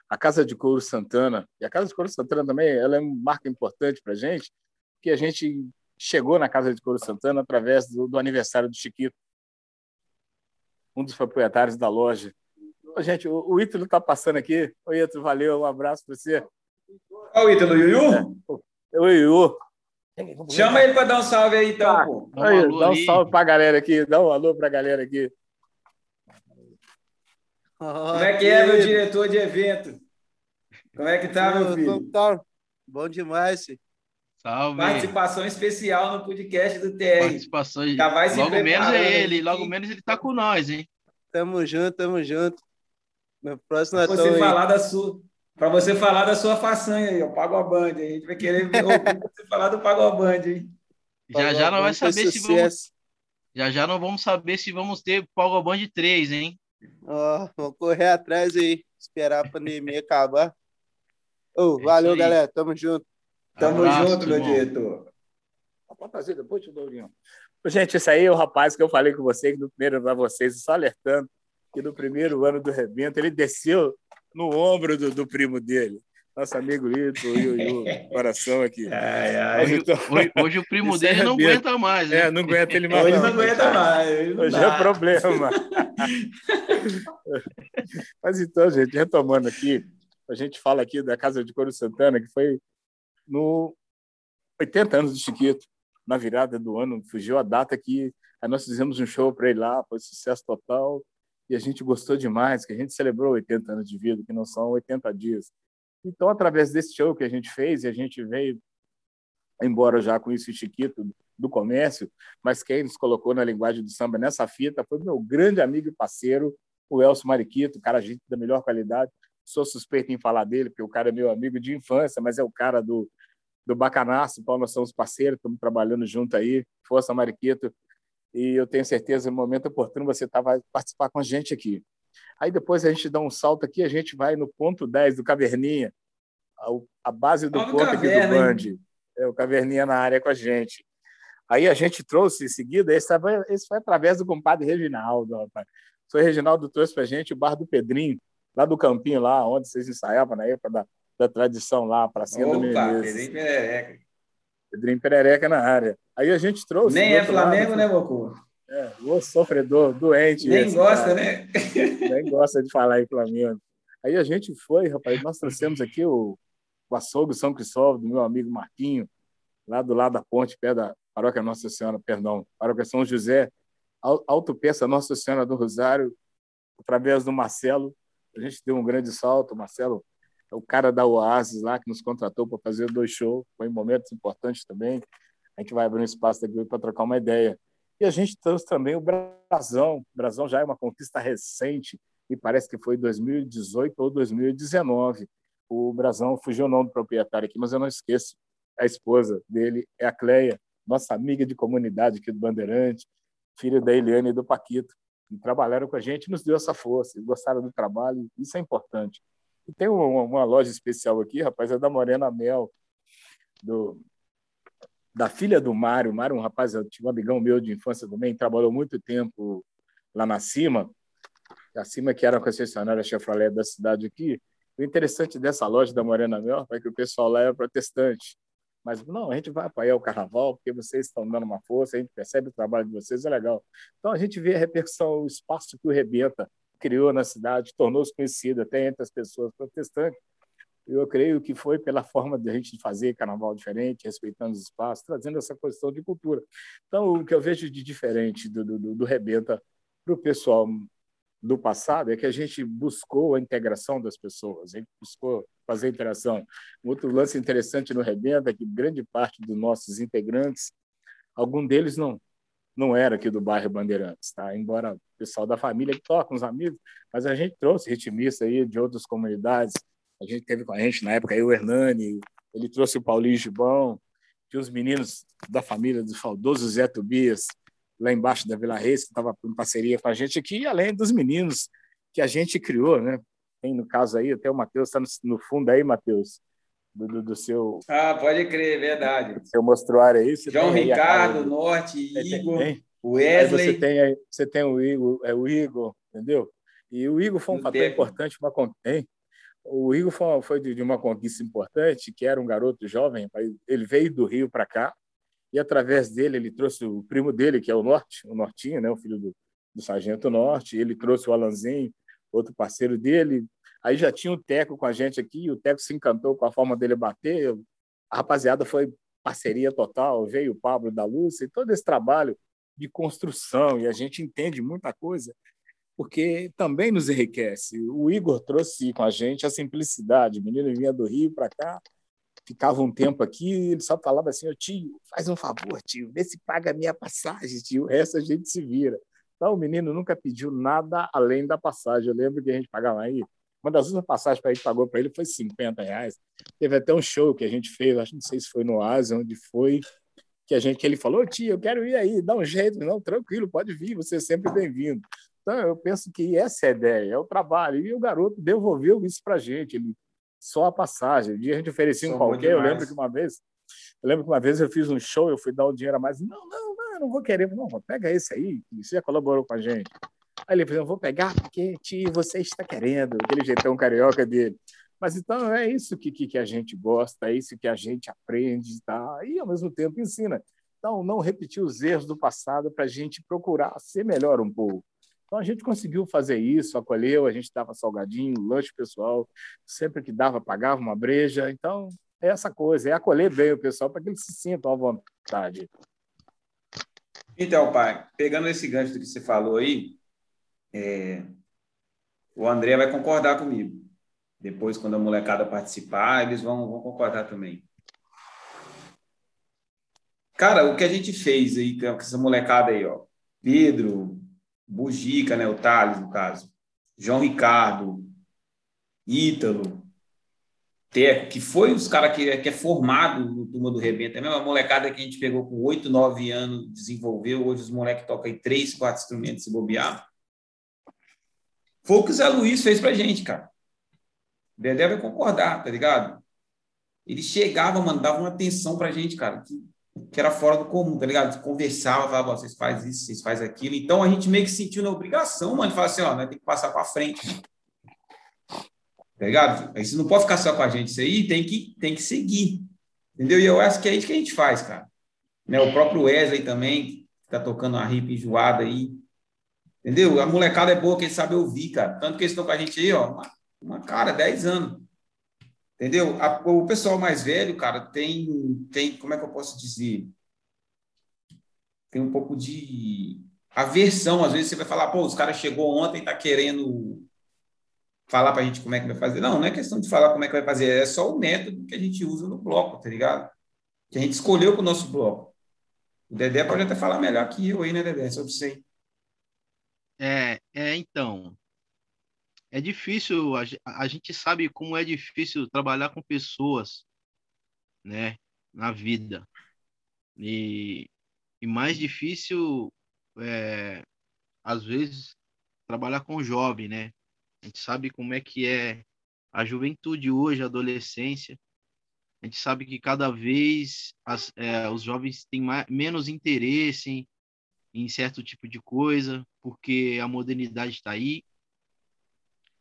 a Casa de Couro Santana, e a Casa de Couro Santana também, ela é uma marca importante para a gente, que a gente chegou na Casa de Couro Santana através do, do aniversário do Chiquito, um dos proprietários da loja. Gente, o, o Ítalo está passando aqui. Oi, Ítalo, valeu, um abraço para você.
Olha o Ítalo, Yuyu?
É, o Yuyu.
Chama ele para dar um salve aí, então. Ah, pô.
Aí, um dá um salve para a galera aqui, dá um alô para a galera aqui.
Como é que é, meu diretor de evento? Como é que tá, meu filho? Tá
bom demais,
filho. Salve. Participação especial no podcast do TR. Participação. Já vai
logo menos é ele, logo menos ele tá com nós, hein?
Tamo junto, tamo junto.
Meu próximo pra você falar da sua, para você falar da sua façanha aí, o Pago a Band. A gente vai querer você falar do Pago a Band, hein?
Já já não vai saber se vamos Já já não vamos saber se vamos ter Pago a Band 3, hein?
Ó, oh, vamos correr atrás aí, esperar a pandemia acabar. Oh, é valeu, galera. Tamo junto.
Tamo Abraço, junto, meu diretor.
Pode fazer depois. Gente, isso aí é o rapaz que eu falei com vocês no primeiro para vocês, só alertando que no primeiro ano do rebento ele desceu no ombro do, do primo dele. Nosso amigo Lito, o, coração aqui.
Ai, ai. Hoje, então, hoje, hoje, o primo dele é não aguenta mais. Né?
É, não aguenta ele mais.
Hoje não, não aguenta mais.
Hoje, é problema. Mas então, gente, retomando aqui, a gente fala aqui da Casa de Coro Santana, que foi no 80 anos de Chiquito, na virada do ano, fugiu a data que nós fizemos um show para ele lá, foi sucesso total, e a gente gostou demais, que a gente celebrou 80 anos de vida, que não são 80 dias. Então, através desse show que a gente fez, e a gente veio, embora já com isso Chiquito do comércio, mas quem nos colocou na linguagem do samba nessa fita foi meu grande amigo e parceiro, o Elcio Mariquito, cara gente da melhor qualidade. Sou suspeito em falar dele, porque o cara é meu amigo de infância, mas é o cara do, do Bacanaço, Paulo, nós somos parceiros, estamos trabalhando junto aí. Força, Mariquito. E eu tenho certeza, no momento oportuno, você tá, vai participar com a gente aqui. Aí depois a gente dá um salto aqui, a gente vai no ponto 10 do Caverninha, a, a base do ponto aqui do Band. É, o Caverninha na área com a gente. Aí a gente trouxe em seguida, esse, esse foi através do compadre Reginaldo, rapaz. O senhor Reginaldo trouxe para a gente o bar do Pedrinho, lá do Campinho, lá onde vocês ensaiavam na época da, da tradição lá, para cima do Menezes. Pedrinho Perereca. Pedrinho Perereca na área. Aí a gente trouxe.
Nem é Flamengo, lado, né, Bocu?
É, o sofredor, doente.
Nem esse, gosta, cara. né?
Nem gosta de falar em Flamengo. Aí a gente foi, rapaz, nós trouxemos aqui o, o açougue São Cristóvão, do meu amigo Marquinho, lá do lado da ponte, pé da paróquia Nossa Senhora, perdão, paróquia São José, autopeça Nossa Senhora do Rosário, através do Marcelo. A gente deu um grande salto. O Marcelo o cara da Oasis lá que nos contratou para fazer dois shows. Foi em momentos importantes também. A gente vai abrir um espaço daqui para trocar uma ideia. E a gente trouxe também o Brasão. O Brasão já é uma conquista recente e parece que foi 2018 ou 2019. O Brasão fugiu o nome do proprietário aqui, mas eu não esqueço. A esposa dele é a Cleia, nossa amiga de comunidade aqui do Bandeirante, filha da Eliane e do Paquito. trabalharam com a gente, nos deu essa força, gostaram do trabalho, isso é importante. Tem uma, uma loja especial aqui, rapaz, é da Morena Mel, do, da filha do Mário. O Mário, um rapaz, eu tinha um amigão meu de infância também, trabalhou muito tempo lá na Cima, a Cima que era a concessionária Chevrolet da cidade aqui. O interessante dessa loja da Morena Mel é que o pessoal lá é protestante. Mas não, a gente vai apoiar o carnaval porque vocês estão dando uma força, a gente percebe o trabalho de vocês, é legal. Então a gente vê a repercussão, o espaço que o Rebenta criou na cidade, tornou-se conhecido até entre as pessoas protestantes. Eu creio que foi pela forma de a gente fazer carnaval diferente, respeitando os espaços, trazendo essa questão de cultura. Então, o que eu vejo de diferente do, do, do Rebenta para o pessoal do passado é que a gente buscou a integração das pessoas, a gente buscou fazer interação. Um outro lance interessante no Rebenta é que grande parte dos nossos integrantes, algum deles não não era aqui do bairro Bandeirantes, tá? Embora o pessoal da família que toca, uns amigos, mas a gente trouxe ritmista aí de outras comunidades. A gente teve com a gente na época aí o Hernani, ele trouxe o Paulinho Gibão, tinha os meninos da família do saudoso Zé Tobias, lá embaixo da Vila Reis, que estava em parceria com a gente aqui, além dos meninos que a gente criou, né? Tem no caso aí, até o Matheus está no, no, fundo aí, Matheus, do, do, do, seu.
Ah, pode crer, verdade.
Seu mostruário aí.
João Ricardo, Norte, Igor,
tem,
Wesley.
Aí você tem, aí, você tem o Igor, é, o Igor, entendeu? E o Igor foi um fator importante, uma, hein? O Igor foi, foi de, de uma conquista importante, que era um garoto jovem, ele veio do Rio para cá, e através dele ele trouxe o primo dele, que é o Norte, o Nortinho, né, o filho do, do Sargento Norte, ele trouxe o Alanzinho, outro parceiro dele. Aí já tinha o Teco com a gente aqui, o Teco se encantou com a forma dele bater. A rapaziada foi parceria total, veio o Pablo da Lúcia, e todo esse trabalho de construção, e a gente entende muita coisa, porque também nos enriquece. O Igor trouxe com a gente a simplicidade, o menino vinha do Rio para cá, ficava um tempo aqui, ele só falava assim, tio, faz um favor, tio, vê se paga a minha passagem, tio, essa a gente se vira. Então, o menino nunca pediu nada além da passagem. Eu lembro que a gente pagava aí, uma das últimas passagens que a gente pagou para ele foi 50 reais. Teve até um show que a gente fez, acho não sei se foi no Ásia, onde foi, que a gente que ele falou, tio, eu quero ir aí, dá um jeito, não, tranquilo, pode vir, você é sempre bem-vindo. Então, eu penso que essa é a ideia, é o trabalho. E o garoto devolveu isso para a gente. Ele só a passagem. Um dia a gente oferecia um qualquer. Eu lembro que uma vez, eu lembro que uma vez eu fiz um show, eu fui dar o dinheiro a mais. Não, não, não, não vou querer. Não, pega esse aí, você já colaborou com a gente. Aí ele falou, vou pegar porque tio, você está querendo, aquele jeitão carioca dele. Mas então é isso que, que, que a gente gosta, é isso que a gente aprende tá? e ao mesmo tempo ensina. Então, não repetir os erros do passado para a gente procurar ser melhor um pouco. Então a gente conseguiu fazer isso, acolheu, a gente dava salgadinho, lanche pessoal, sempre que dava, pagava uma breja. Então é essa coisa, é acolher bem o pessoal para que eles se sintam à vontade.
Então, pai, pegando esse gancho do que você falou aí, é... o André vai concordar comigo. Depois, quando a molecada participar, eles vão, vão concordar também. Cara, o que a gente fez aí com essa molecada aí, ó. Pedro, Bugica, né, o Thales, no caso, João Ricardo, Ítalo, Teco, que foi os caras que, que é formado no Turma do Rebento, é a mesma molecada que a gente pegou com 8, 9 anos, desenvolveu, hoje os moleques tocam aí 3, 4 instrumentos se bobear. Foi o que o Zé Luiz fez pra gente, cara. O Dedé vai concordar, tá ligado? Ele chegava, mano, dava uma atenção pra gente, cara, que que era fora do comum, tá ligado? Conversava, falava, vocês fazem isso, vocês fazem aquilo. Então a gente meio que sentiu na obrigação, mano, de falar assim, ó, nós tem que passar para frente. Tá ligado? Você não pode ficar só com a gente, isso aí tem que, tem que seguir. Entendeu? E eu acho que é isso que a gente faz, cara. Né? O próprio Wesley também, que tá tocando uma hip enjoada aí. Entendeu? A molecada é boa que eles sabem ouvir, cara. Tanto que eles estão com a gente aí, ó, uma, uma cara, 10 anos. Entendeu? A, o pessoal mais velho, cara, tem, tem, como é que eu posso dizer? Tem um pouco de aversão. Às vezes você vai falar, pô, os caras chegou ontem, tá querendo falar pra gente como é que vai fazer. Não, não é questão de falar como é que vai fazer, é só o método que a gente usa no bloco, tá ligado? Que a gente escolheu para o nosso bloco. O Dedé pode até falar melhor que eu aí, né, Dedé? Sobre isso aí.
É, é, então, é difícil, a, a gente sabe como é difícil trabalhar com pessoas, né, na vida. E, e mais difícil, é, às vezes, trabalhar com jovem, né? A gente sabe como é que é a juventude hoje, a adolescência. A gente sabe que cada vez as, é, os jovens têm mais, menos interesse em, certo tipo de coisa, porque a modernidade está aí.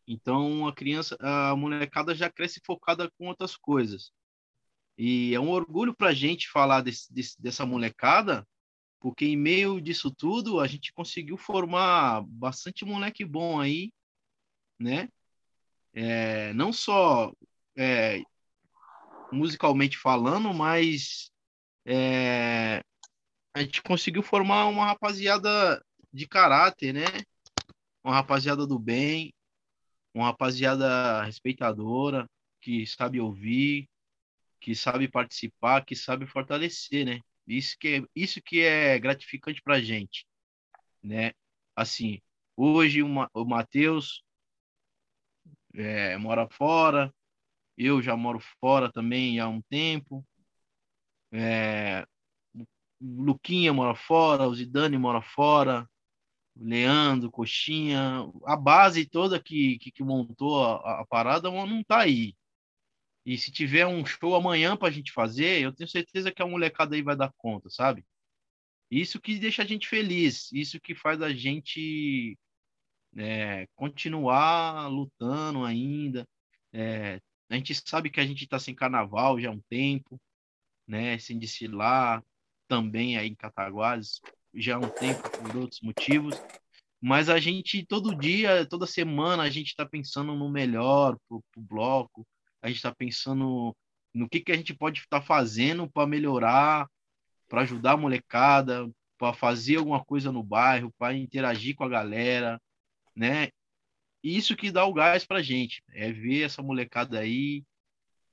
Então a criança, a molecada já cresce focada com outras coisas. E é um orgulho para a gente falar desse, desse, dessa molecada, porque em meio disso tudo a gente conseguiu formar bastante moleque bom aí, né? É, não só é, musicalmente falando, mas é, a gente conseguiu formar uma rapaziada de caráter, né? Uma rapaziada do bem, uma rapaziada respeitadora, que sabe ouvir, que sabe participar, que sabe fortalecer, né? Isso que é, isso que é gratificante para a gente, né? Assim, hoje o Matheus é, mora fora, eu já moro fora também há um tempo, é, Luquinha mora fora, o Zidane mora fora, Leandro, Coxinha, a base toda que, que, que montou a, a, parada não tá aí. E se tiver um show amanhã para a gente fazer, eu tenho certeza que a molecada aí vai dar conta, sabe? Isso que deixa a gente feliz, isso que faz a gente é, continuar lutando ainda. É, a gente sabe que a gente está sem carnaval já há um tempo, né? Sem desfilar também aí em Cataguases já há um tempo por outros motivos. Mas a gente todo dia, toda semana, a gente está pensando no melhor para o bloco, a gente está pensando no que, que a gente pode estar tá fazendo para melhorar, para ajudar a molecada, para fazer alguma coisa no bairro, para interagir com a galera, né? Isso que dá o gás para a gente, é ver essa molecada aí,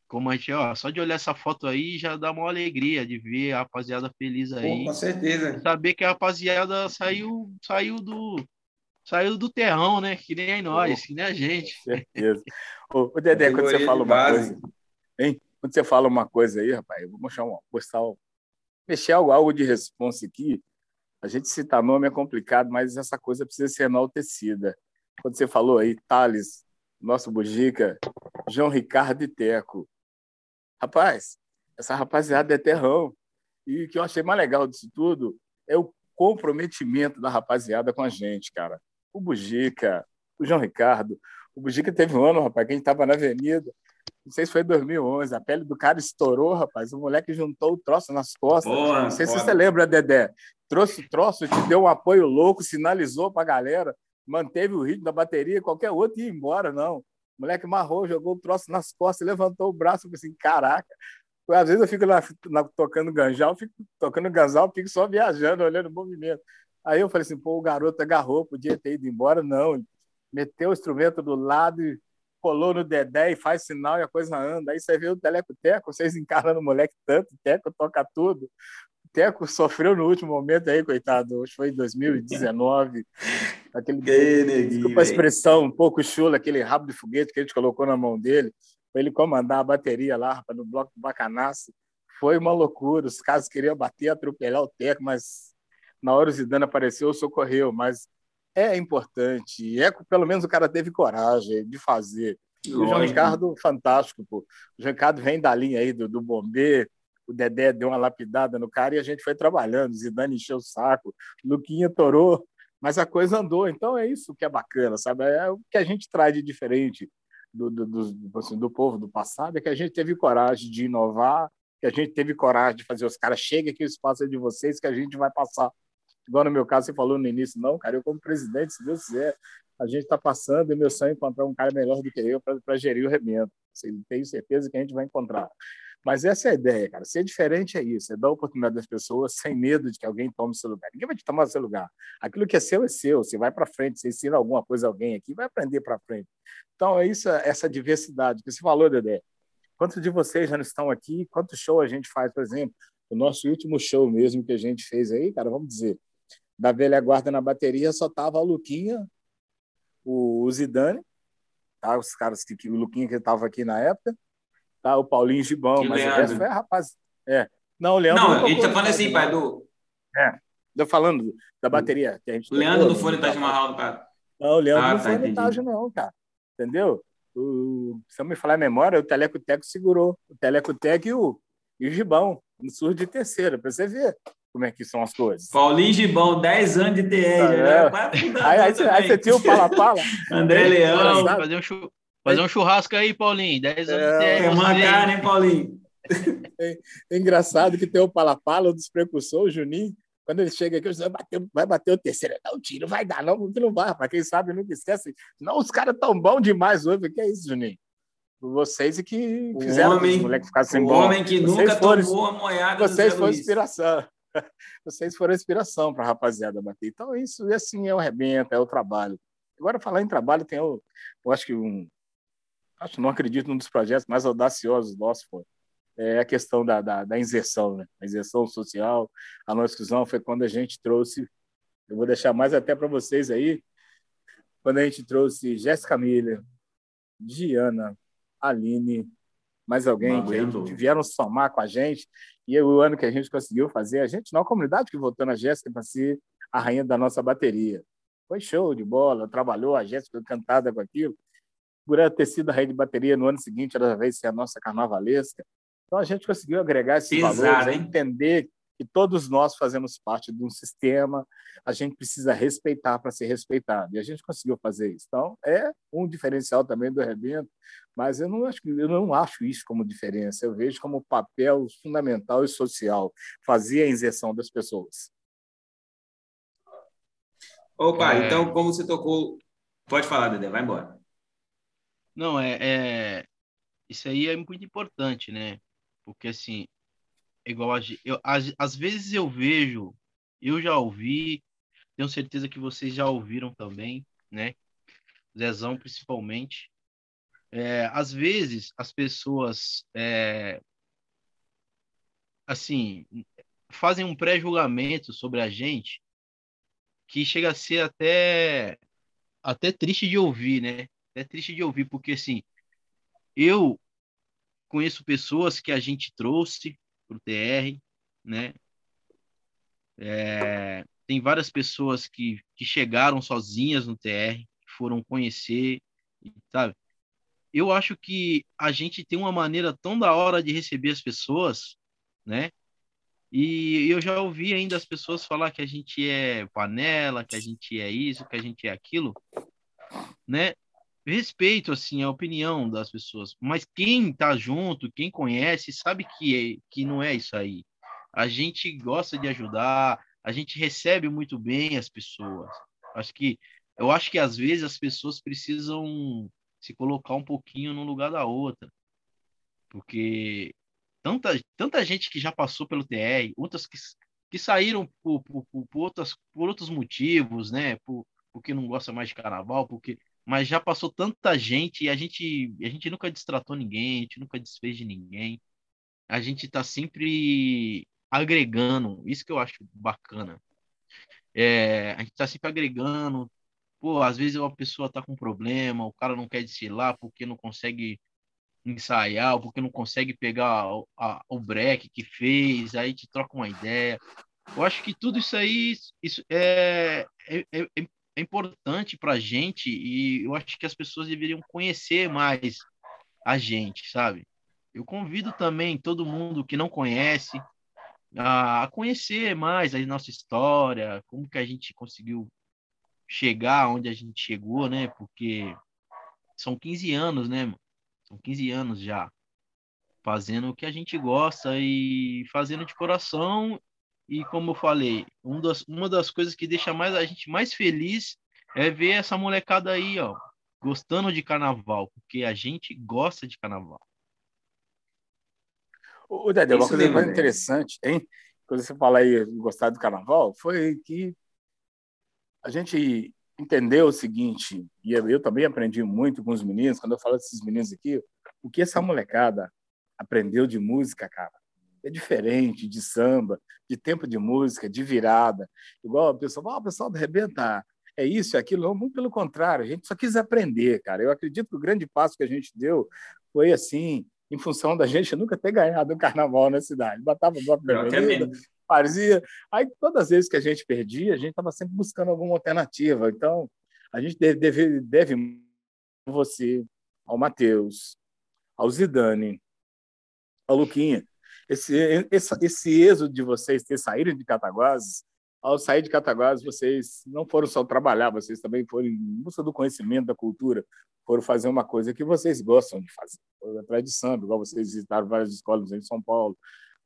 como a gente, ó, só de olhar essa foto aí já dá uma alegria de ver a rapaziada feliz aí.
Pô, com certeza.
Saber que a rapaziada saiu, saiu do saiu do terrão, né? Que nem nós, Pô, que nem a gente.
Com certeza. Ô, ô Dedé, quando você fala uma coisa, hein? Quando você fala uma coisa aí, rapaz, eu vou mostrar uma, postar, mexer algo, algo de responsa aqui. A gente citar nome é complicado, mas essa coisa precisa ser enaltecida. Quando você falou aí, Thales, nosso Bujica, João Ricardo e Teco. Rapaz, essa rapaziada é terrão. E o que eu achei mais legal disso tudo é o comprometimento da rapaziada com a gente, cara. O Bujica, o João Ricardo, o Bujica teve um ano, rapaz, que a gente estava na avenida. Não sei se foi 2011. A pele do cara estourou, rapaz. O moleque juntou o troço nas costas. Boa, não sei boa. se você lembra, Dedé. Trouxe o troço, te deu um apoio louco, sinalizou para a galera, manteve o ritmo da bateria. Qualquer outro ia embora, não. O moleque marrou, jogou o troço nas costas, levantou o braço. Assim: caraca. Às vezes eu fico lá, lá tocando ganjal, fico tocando ganjal, fico só viajando, olhando o movimento. Aí eu falei assim: pô, o garoto agarrou, podia ter ido embora. Não, meteu o instrumento do lado e colou no Dedé e faz sinal e a coisa anda. Aí você vê o Teleco-Teco, vocês encarnando o moleque tanto, Teco toca tudo. Teco sofreu no último momento aí, coitado, acho que foi em 2019. Aquele, que desculpa a expressão um pouco chula, aquele rabo de foguete que a gente colocou na mão dele, para ele comandar a bateria lá no bloco do Bacanaço. Foi uma loucura, os caras queriam bater, atropelar o Teco, mas na hora o Zidane apareceu, socorreu, mas é importante. É, pelo menos o cara teve coragem de fazer. O João Ricardo, fantástico. Pô. O João Ricardo vem da linha aí do, do Bombê, o Dedé deu uma lapidada no cara e a gente foi trabalhando. Zidane encheu o saco, Luquinha torou, mas a coisa andou. Então é isso que é bacana, sabe? É o que a gente traz de diferente do, do, do, assim, do povo do passado, é que a gente teve coragem de inovar, que a gente teve coragem de fazer os caras, chega aqui o espaço é de vocês, que a gente vai passar igual no meu caso você falou no início, não, cara, eu como presidente, se Deus quiser, a gente está passando e meu sonho é encontrar um cara melhor do que eu para gerir o remendo. Assim, tenho certeza que a gente vai encontrar. Mas essa é a ideia, cara. Ser diferente é isso, é dar oportunidade das pessoas sem medo de que alguém tome seu lugar. Ninguém vai te tomar seu lugar. Aquilo que é seu é seu. Você vai para frente, você ensina alguma coisa a alguém aqui, vai aprender para frente. Então é isso, essa diversidade que você falou, Dedé. Quantos de vocês já não estão aqui? Quantos shows a gente faz, por exemplo? O nosso último show mesmo que a gente fez aí, cara, vamos dizer, da velha guarda na bateria só tava o Luquinha, o, Zidane, tá? Os caras que, que o Luquinha que estava aqui na época, tá? O Paulinho Gibão, mas Leandro. o resto foi rapaz. É. Não, o Leandro.
Não, a gente tá falando assim, pai, do.
É. Tô falando da bateria que a gente
Leandro do Fone tá de Mahal, cara.
Não, o Leandro ah, não tá, foi no não, cara. Entendeu? O, se eu me falar a memória, o Teleco Teco segurou. O Teleco Teco e o, e o Gibão, no surdo de terceira, para você ver como é que são as coisas.
Paulinho Gibão, 10 anos de TR. Ah,
é. né? aí, aí, aí, você tinha o Pala Pala.
André Leão.
Fazer um, fazer um churrasco aí, Paulinho. 10 anos é, de.
É uma cara, hein, Paulinho?
É, é, engraçado que tem o Pala Pala, o dos precursores, o Juninho. Quando ele chega aqui, vai bater, vai bater o terceiro. Não, tiro, vai dar, não, que não vai. Para quem sabe, nunca esquece. Não, os caras tão bons demais hoje. Que é isso, Juninho? Vocês e que fizeram o
homem, os moleques ficassem bons. O homem que vocês nunca foram, tomou a moiada
Vocês foram inspiração. Vocês foram inspiração para a rapaziada bater. Então, isso, assim, é o rebento, é o trabalho. Agora, falar em trabalho, tem, eu, eu acho que um. Acho, não acredito num dos projetos mais audaciosos nossos, foi é a questão da, da, da inserção, né? a inserção social, a não exclusão foi quando a gente trouxe, eu vou deixar mais até para vocês aí, quando a gente trouxe Jéssica Miller, Diana, Aline, mais alguém que, que, vieram somar com a gente, e o ano que a gente conseguiu fazer, a gente, não a comunidade que votou na Jéssica para ser a rainha da nossa bateria. Foi show de bola, trabalhou, a Jéssica cantada com aquilo. Por ela ter sido a rainha de bateria no ano seguinte, ela vai ser a nossa carnavalesca. Então a gente conseguiu agregar esses Pesado, valores, hein? entender que todos nós fazemos parte de um sistema, a gente precisa respeitar para ser respeitado. E a gente conseguiu fazer isso. Então, é um diferencial também do rebento, mas eu não acho, eu não acho isso como diferença, eu vejo como papel fundamental e social fazer a inserção das pessoas.
Opa, é... então, como você tocou. Pode falar, Dedé, vai embora.
Não, é, é, Isso aí é muito importante, né? Porque, assim, igual a, eu, às, às vezes eu vejo, eu já ouvi, tenho certeza que vocês já ouviram também, né? Zezão, principalmente. É, às vezes, as pessoas, é, assim, fazem um pré-julgamento sobre a gente que chega a ser até, até triste de ouvir, né? É triste de ouvir, porque, assim, eu conheço pessoas que a gente trouxe para o TR, né? É, tem várias pessoas que, que chegaram sozinhas no TR, foram conhecer, sabe? Eu acho que a gente tem uma maneira tão da hora de receber as pessoas, né? E eu já ouvi ainda as pessoas falar que a gente é panela, que a gente é isso, que a gente é aquilo, né? Respeito assim a opinião das pessoas, mas quem tá junto, quem conhece, sabe que é, que não é isso aí. A gente gosta de ajudar, a gente recebe muito bem as pessoas. Acho que eu acho que às vezes as pessoas precisam se colocar um pouquinho no lugar da outra. Porque tanta, tanta gente que já passou pelo TR, outras que, que saíram por, por, por, outras, por outros motivos, né? Por, porque não gosta mais de carnaval, porque mas já passou tanta gente e a gente, a gente nunca distratou ninguém, a gente nunca desfez de ninguém. A gente está sempre agregando, isso que eu acho bacana. É, a gente está sempre agregando. Pô, às vezes uma pessoa está com problema, o cara não quer desfilar porque não consegue ensaiar, porque não consegue pegar o, a, o break que fez, aí te troca uma ideia. Eu acho que tudo isso aí isso é, é, é, é importante para a gente e eu acho que as pessoas deveriam conhecer mais a gente, sabe? Eu convido também todo mundo que não conhece a conhecer mais a nossa história, como que a gente conseguiu chegar onde a gente chegou, né? Porque são 15 anos, né? São 15 anos já fazendo o que a gente gosta e fazendo de coração e como eu falei, um das, uma das coisas que deixa mais a gente mais feliz é ver essa molecada aí, ó, gostando de carnaval, porque a gente gosta de carnaval.
O Dedé, uma coisa mais interessante, hein? Quando você fala aí gostar do carnaval, foi que a gente entendeu o seguinte, e eu também aprendi muito com os meninos, quando eu falo desses meninos aqui, o que essa molecada aprendeu de música, cara é diferente de samba, de tempo de música, de virada. Igual a pessoa, ah, o pessoal do Rebenta é isso, é aquilo. Não, muito pelo contrário, a gente só quis aprender, cara. Eu acredito que o grande passo que a gente deu foi assim, em função da gente nunca ter ganhado um carnaval na cidade. Batava bloco vermelho, fazia. Aí, todas as vezes que a gente perdia, a gente estava sempre buscando alguma alternativa. Então, A gente deve, deve, deve você, ao Matheus, ao Zidane, ao Luquinha. Esse, esse, esse êxodo de vocês ter saído de Cataguases, ao sair de Cataguases, vocês não foram só trabalhar, vocês também foram em busca do conhecimento, da cultura, foram fazer uma coisa que vocês gostam de fazer, atrás de samba, igual vocês visitaram várias escolas em São Paulo,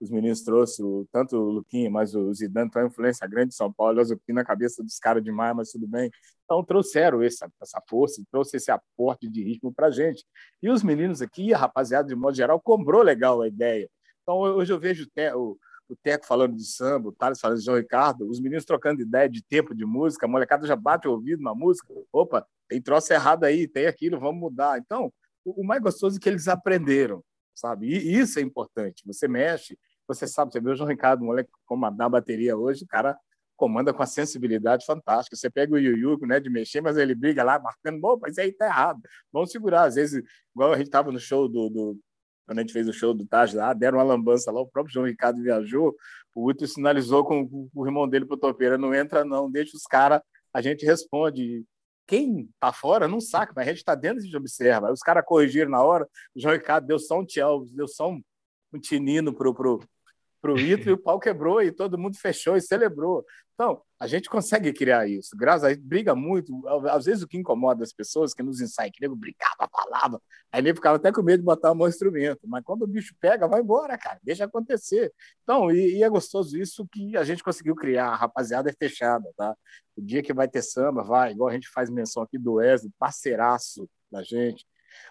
os meninos trouxeram tanto o Luquinha, mas o Zidane tem uma influência grande em São Paulo, o na cabeça dos caras demais, mas tudo bem. Então trouxeram essa, essa força, trouxe esse aporte de ritmo para gente. E os meninos aqui, a rapaziada de modo geral, comprou legal a ideia. Então hoje eu vejo o, o Teco falando de samba, o Thales falando de João Ricardo, os meninos trocando ideia de tempo de música, a molecada já bate o ouvido na música. Opa, tem troço errado aí, tem aquilo, vamos mudar. Então, o, o mais gostoso é que eles aprenderam, sabe? E isso é importante. Você mexe, você sabe, você vê o João Ricardo, moleque comandar a bateria hoje, o cara comanda com a sensibilidade fantástica. Você pega o Yuyu, né, de mexer, mas ele briga lá, marcando, bom, mas aí tá errado. Vamos segurar. Às vezes, igual a gente estava no show do, do, Quando a gente fez o show do Taj lá, deram uma lambança lá, o próprio João Ricardo viajou, o Uto sinalizou com, com o irmão dele pro topeira, não entra não, deixa os caras, a gente responde. Quem tá fora não saca, mas a gente está dentro e observa. Aí os caras corrigiram na hora, o João Ricardo deu só um tchau, deu só um, um tinino pro, pro, para o Ito e o pau quebrou e todo mundo fechou e celebrou. Então, a gente consegue criar isso. Graças a briga muito. Às vezes o que incomoda as pessoas que nos ensaiam, que nego brigava, falava, aí ele ficava até com medo de botar o mão instrumento. Mas quando o bicho pega, vai embora, cara, deixa acontecer. Então, e, e, é gostoso isso que a gente conseguiu criar. A rapaziada é fechada, tá? O dia que vai ter samba, vai, igual a gente faz menção aqui do Wesley, parceiraço da gente.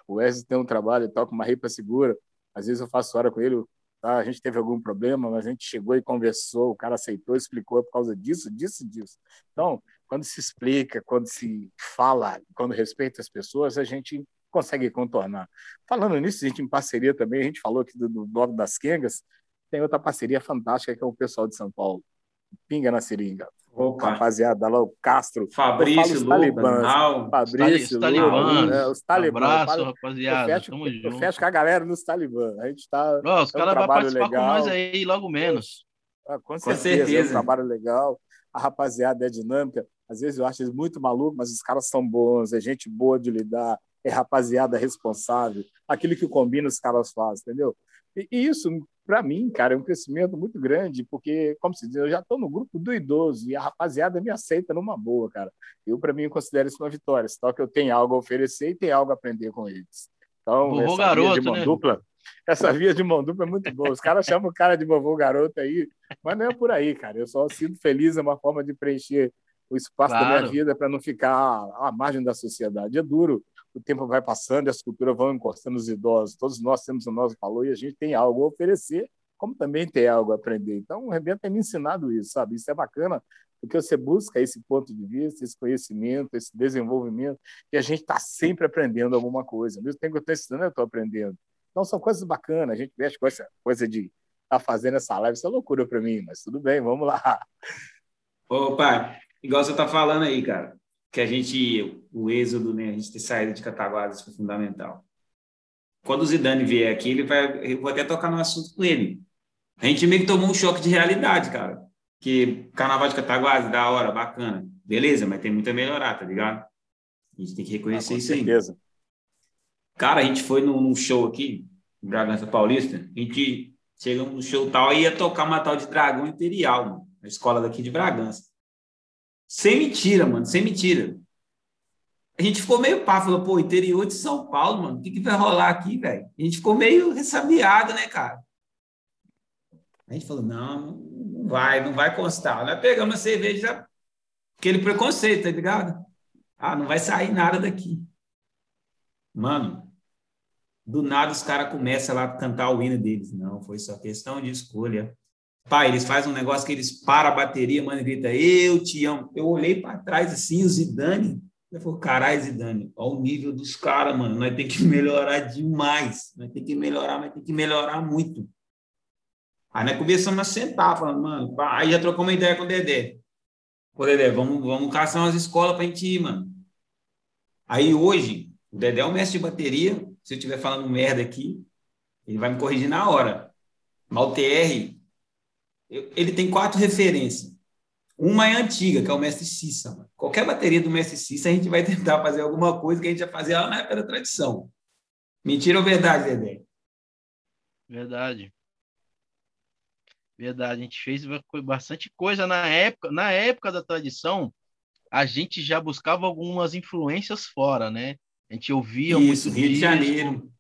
O Wesley tem um trabalho, ele toca uma ripa segura. Às vezes eu faço hora com ele, Tá? A gente teve algum problema, mas a gente chegou e conversou, o cara aceitou, explicou por causa disso, disso, disso. Então, quando se explica, quando se fala, quando respeita as pessoas, a gente consegue contornar. Falando nisso, a gente em parceria também, a gente falou aqui do, do Bloco das Quengas, tem outra parceria fantástica que é o pessoal de São Paulo. Pinga na seringa. Opa. Rapaziada, lá o Castro.
Fabrício, Talibãs.
Fabrício,
Talibãs.
Né, os Talibãs.
Abraço, rapaziada.
Eu fecho,
Tamo
eu
junto.
fecho com a galera nos Talibãs. A gente tá.
Ó, os
é um
caras vão
trabalho
participar
legal.
com nós aí, logo menos.
Ah, com, certeza, é
certeza.
um trabalho legal. A rapaziada é dinâmica. Às vezes eu acho eles muito malucos, mas os caras são bons, é gente boa de lidar, é rapaziada responsável. Aquilo que combina os caras fazem, entendeu? E, e isso, para mim, cara, é um crescimento muito grande, porque, como se diz, eu já estou no grupo do idoso e a rapaziada me aceita numa boa, cara. Eu, para mim, considero isso uma vitória. Só que eu tenho algo a oferecer e tenho algo a aprender com eles. Então,
Vovô
essa
garoto,
via de mão
né?
dupla, essa via de mão dupla é muito boa. Os caras chamam o cara de vovô garoto aí, mas não é por aí, cara. Eu só sinto feliz, é uma forma de preencher o espaço da
Claro.
minha vida para não ficar à margem da sociedade. É duro, o tempo vai passando e as culturas vão encostando os idosos. Todos nós temos o nosso valor e a gente tem algo a oferecer, como também tem algo a aprender. Então, o Rebento tem me ensinado isso, sabe? Isso é bacana, porque você busca esse ponto de vista, esse conhecimento, esse desenvolvimento, e a gente está sempre aprendendo alguma coisa. Mesmo tempo que eu estou ensinando, eu estou aprendendo. Então, são coisas bacanas. A gente mexe com essa coisa de estar tá fazendo essa live, isso é loucura para mim, mas tudo bem, vamos lá.
Ô, pai, igual você tá falando aí, cara, que a gente, o êxodo, né, a gente ter saído de Cataguases foi fundamental. Quando o Zidane vier aqui, ele vai, eu vou até tocar no assunto com ele. A gente meio que tomou um choque de realidade, cara. Que Carnaval de Cataguases, da hora, bacana. Beleza, mas tem muito a melhorar, tá ligado? A gente tem que reconhecer
com
isso aí.
certeza.
Cara, a gente foi num, num show aqui, em Bragança Paulista, a gente chegamos no show tal, aí ia tocar uma tal de Dragão Imperial, mano, na escola daqui de Bragança. Sem mentira, mano, sem mentira. A gente ficou meio pá, falou, pô, interior de São Paulo, mano, o que, que vai rolar aqui, velho? A gente ficou meio ressabiado, né, cara? A gente falou, não, não vai, não vai constar. Nós pegamos a cerveja, aquele preconceito, tá ligado? Ah, não vai sair nada daqui. Mano, do nada os caras começam lá a cantar o hino deles. Não, foi só questão de escolha. Pai, eles fazem um negócio que eles param a bateria, mano, e grita, eu te amo. Eu olhei para trás assim, o Zidane. Eu falei, caralho, Zidane, olha o nível dos caras, mano. Nós tem que melhorar demais. Nós tem que melhorar, mas tem que melhorar muito. Aí nós começamos a sentar, falando, mano, pá. aí já trocou uma ideia com o Dedé. Ô, Dedé, vamos, vamos caçar umas escolas pra gente ir, mano. Aí hoje, o Dedé é o mestre de bateria. Se eu estiver falando merda aqui, ele vai me corrigir na hora. Mas o TR, ele tem quatro referências. Uma é antiga, que é o Mestre Cissa. Qualquer bateria do Mestre Cissa, a gente vai tentar fazer alguma coisa que a gente já fazia lá na época da tradição. Mentira ou verdade, Dedé?
Verdade. Verdade, a gente fez bastante coisa na época. Na época da tradição, a gente já buscava algumas influências fora, né? A gente ouvia
Isso,
muito
Rio de
disco,
Janeiro.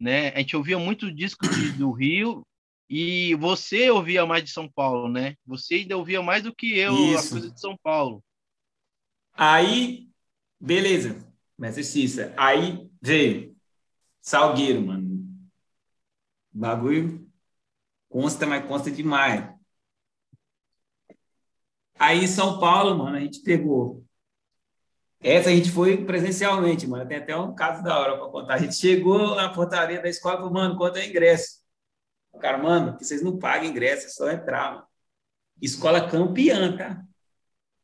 né? A gente ouvia muito disco de- do Rio e você ouvia mais de São Paulo, né? Você ainda ouvia mais do que eu
Isso.
coisas de São Paulo.
Aí, beleza, Mestre Cissa. Aí veio Salgueiro, mano. Bagulho consta, mas consta demais. Aí em São Paulo, mano, a gente pegou. Essa a gente foi presencialmente, mano. Tem até um caso da hora para contar. A gente chegou na portaria da escola e falou, mano, quanto é ingresso? O cara, mano, que vocês não pagam ingresso, é só entrar, mano. Escola campeã, tá?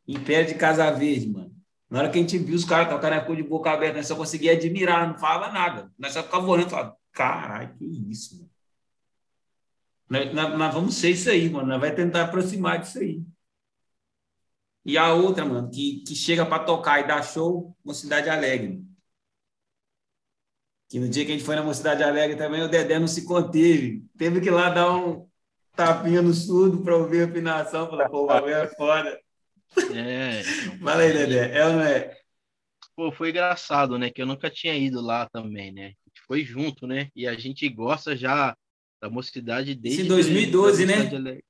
Império de Casa Verde, mano. Na hora que a gente viu os caras tocando a cor de boca aberta, nós só conseguia admirar, não falava nada. Nós só ficava olhando e falava, caralho, que isso, mano. Nós, nós- nós vamos ser isso aí, mano. Nós vai tentar aproximar disso aí. E a outra, mano, que, que chega para tocar e dar show, Mocidade Alegre. Que no dia que a gente foi na Mocidade Alegre também, o Dedé não se conteve. Teve que ir lá dar um tapinha no surdo para ouvir a afinação. Falar, pô, o bagulho é foda.
É,
Fala aí, Dedé. É ou não é?
pô, foi engraçado, né? Que eu nunca tinha ido lá também, né? A gente foi junto, né? E a gente gosta já da mocidade desde
em 2012,
da
né?
Alegre.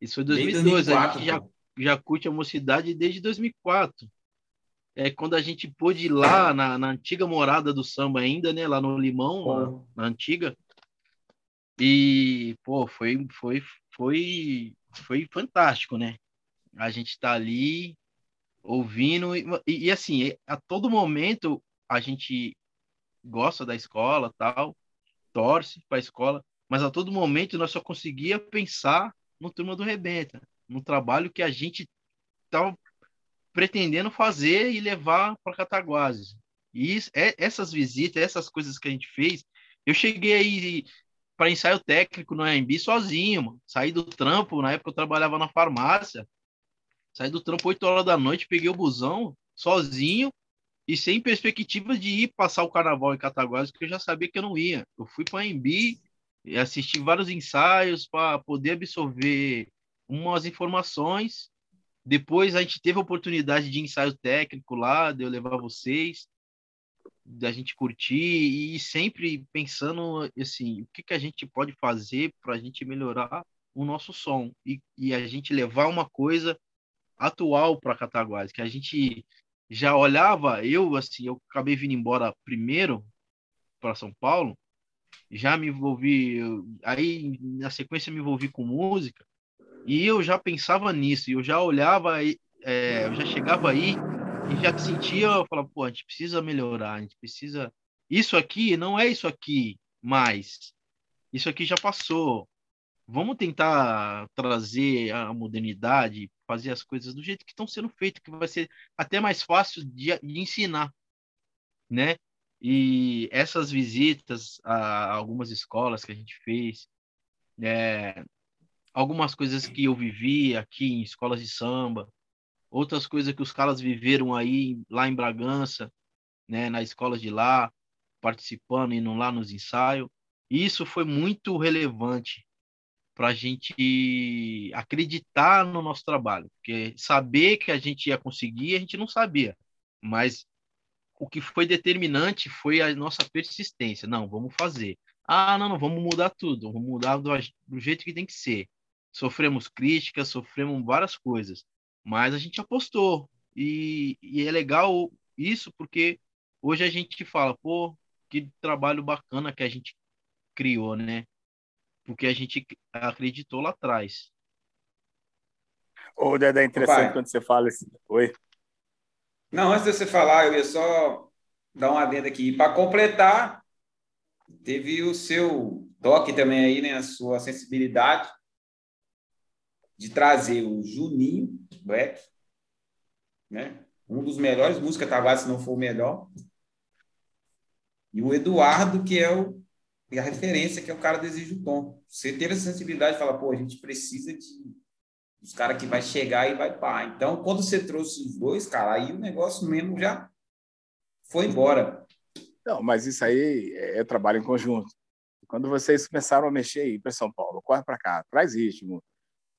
Isso foi
Desde
2012, a
2004,
gente já, já curte a mocidade desde 2004. É quando a gente pôde ir lá na, na antiga morada do samba ainda, né? Lá no Limão, lá na antiga. E, pô, foi, foi, foi, foi fantástico, né? A gente tá ali ouvindo e, e, e, assim, a todo momento a gente gosta da escola, tal, torce para a escola, mas a todo momento nós só conseguia pensar no Turma do Rebenta, no trabalho que a gente estava pretendendo fazer e levar para Cataguases. E isso, é, essas visitas, essas coisas que a gente fez, eu cheguei aí para ensaio técnico no AMB sozinho, mano. saí do trampo, na época eu trabalhava na farmácia, saí do trampo 8 horas da noite, peguei o busão sozinho e sem perspectiva de ir passar o carnaval em Cataguases, porque eu já sabia que eu não ia. Eu fui para AMB e assisti vários ensaios para poder absorver umas informações. Depois a gente teve a oportunidade de ensaio técnico lá, de eu levar vocês, da gente curtir e sempre pensando assim, o que, que a gente pode fazer para a gente melhorar o nosso som e, e a gente levar uma coisa atual para Cataguases, que a gente já olhava, eu assim, eu acabei vindo embora primeiro para São Paulo, já me envolvi, aí na sequência me envolvi com música, e eu já pensava nisso, eu já olhava, é, eu já chegava aí e já sentia, eu falava, pô, a gente precisa melhorar, a gente precisa. Isso aqui não é isso aqui mais. Isso aqui já passou. Vamos tentar trazer a modernidade, fazer as coisas do jeito que estão sendo feitas, que vai ser até mais fácil de, de ensinar, né? E essas visitas a algumas escolas que a gente fez, é, algumas coisas que eu vivi aqui em escolas de samba, outras coisas que os caras viveram aí lá em Bragança, né, na escola de lá, participando, indo lá nos ensaios. Isso foi muito relevante para a gente acreditar no nosso trabalho, porque saber que a gente ia conseguir, a gente não sabia, mas o que foi determinante foi a nossa persistência. Não, vamos fazer. Ah, não, não, vamos mudar tudo, vamos mudar do, do jeito que tem que ser. Sofremos críticas, sofremos várias coisas, mas a gente apostou. E, e, é legal isso porque hoje a gente fala, pô, que trabalho bacana que a gente criou, né? Porque a gente acreditou lá atrás.
Ô, Dedé, é interessante Pai. quando você fala assim. Oi.
Não, antes de você falar, eu ia só dar uma adenda aqui. Para completar, teve o seu toque também aí, né? A sua sensibilidade de trazer o Juninho Black, né? Um dos melhores músicos Tavares, se não for o melhor. E o Eduardo, que é o e a referência, que é o cara Exige o Tom. Você ter essa sensibilidade falar, pô, a gente precisa de, Os caras que vai chegar e vai pá. Então, quando você trouxe os dois, cara, aí o negócio mesmo já foi embora.
Não, mas isso aí é, é trabalho em conjunto. Quando vocês começaram a mexer aí para São Paulo, corre para cá, traz ritmo,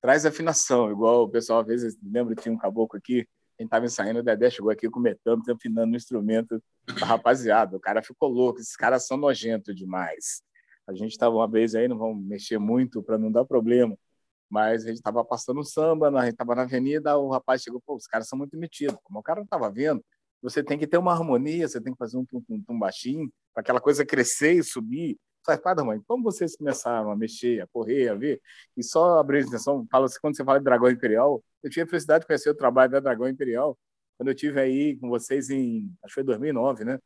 traz afinação, igual o pessoal às vezes lembra tinha um caboclo aqui, a gente estava ensaiando, o Dedé chegou aqui comentando, afinando no instrumento da rapaziada. O cara ficou louco, esses caras são nojentos demais. A gente estava uma vez aí, não vamos mexer muito para não dar problema, mas a gente estava passando samba, a gente estava na avenida, o rapaz chegou, pô, os caras são muito metidos. Como o cara não estava vendo, você tem que ter uma harmonia, você tem que fazer um tum, tum, tum baixinho, para aquela coisa crescer e subir. Pai mãe, como vocês começaram a mexer, a correr, a ver? E só abrir a atenção, fala assim, quando você fala de Dragão Imperial, eu tive a felicidade de conhecer o trabalho da Dragão Imperial, quando eu tive aí com vocês em, acho que foi 2009, né?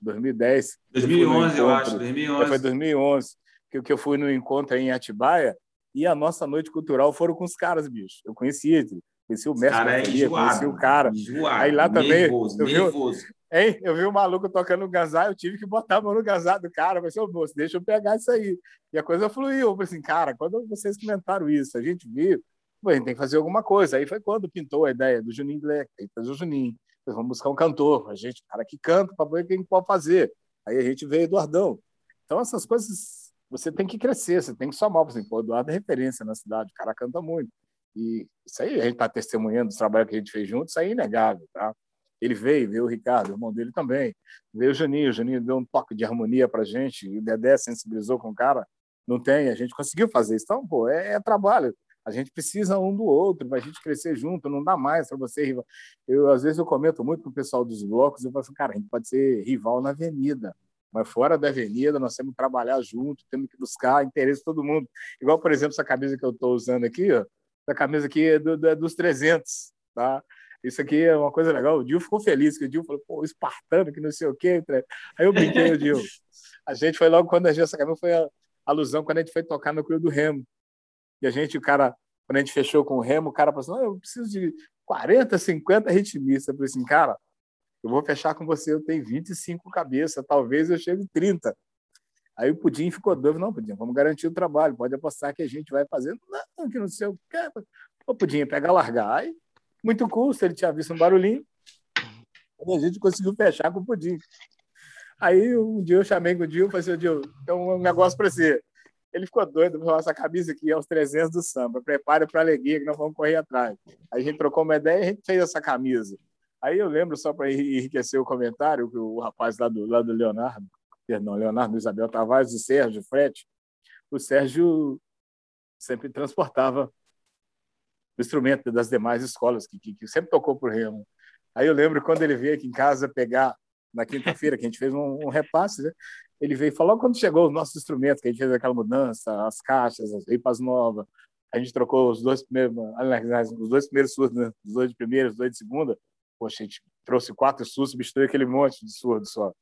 2010.
2011, eu, eu acho, 2011. É,
foi 2011, que, que eu fui no encontro em Atibaia, e a nossa noite cultural foram com os caras, bicho. Eu conhecia, conheci o mestre
cara é
enjoado, conheci o cara.
Enjoado,
aí lá também.
Nervoso,
eu
nervoso.
Hein, eu vi o maluco tocando o gazá, eu tive que botar a mão no gazá do cara. Falei, seu moço, deixa eu pegar isso aí. E a coisa fluiu. Eu falei assim, cara, quando vocês comentaram isso, a gente viu, a gente tem que fazer alguma coisa. Aí foi quando pintou a ideia do Juninho Black, aí fez o Juninho. Vamos buscar um cantor, a gente, cara que canta, para ver quem pode fazer. Aí a gente veio Eduardão. Então, essas coisas você tem que crescer, você tem que somar. Por exemplo, o Eduardo é referência na cidade, o cara canta muito. E isso aí, a gente está testemunhando os trabalhos que a gente fez juntos, isso aí é inegável, tá? Ele veio, veio o Ricardo, irmão dele também. Veio o Juninho, o deu um toque de harmonia para gente, o Dedé sensibilizou com o cara. Não tem, a gente conseguiu fazer isso. Então, pô, é, é trabalho. A gente precisa um do outro, para a gente crescer junto, não dá mais para você rival. Eu, às vezes, eu comento muito com o pessoal dos blocos, eu falo assim, cara, a gente pode ser rival na avenida, mas fora da avenida nós temos que trabalhar junto, temos que buscar interesse de todo mundo. Igual, por exemplo, essa camisa que eu estou usando aqui, ó, essa camisa aqui é, do, é dos 300, tá? Isso aqui é uma coisa legal. O Dil ficou feliz, que o Dil falou, pô, espartano, que não sei o quê. Aí eu brinquei, o Dil. A gente foi logo quando a gente, camisa foi a alusão quando a gente foi tocar no Crio do Remo. E a gente, o cara, quando a gente fechou com o Remo, o cara falou assim, eu preciso de 40, 50 ritmistas. Eu falei assim, cara, eu vou fechar com você, eu tenho 25 cabeças, talvez eu chegue 30. Aí o Pudim ficou doido, não, Pudim, vamos garantir o trabalho, pode apostar que a gente vai fazer. Não, que não sei o que. O Pudim, pega largar. Aí, muito custo, ele tinha visto um barulhinho, e a gente conseguiu fechar com o Pudim. Aí um dia eu chamei o Dio e falei assim, Dio, tem um negócio para você. Ele ficou doido, falou, essa camisa aqui é os 300 do samba, prepare para a alegria que nós vamos correr atrás. Aí a gente trocou uma ideia e a gente fez essa camisa. Aí eu lembro, só para enriquecer o comentário, que o rapaz lá do, lá do Leonardo, perdão, Leonardo Isabel Tavares e Sérgio Frete, o Sérgio sempre transportava o instrumento das demais escolas, que, que, que sempre tocou por Remo. Aí eu lembro quando ele veio aqui em casa pegar, na quinta-feira, que a gente fez um, um repasse, né? ele veio falou quando chegou os nossos instrumentos, que a gente fez aquela mudança, as caixas, as ripas novas, a gente trocou os dois primeiros, os dois primeiros surdos, né? os dois de primeira, os dois de segunda, poxa, a gente trouxe quatro surdos, substituiu aquele monte de surdo só.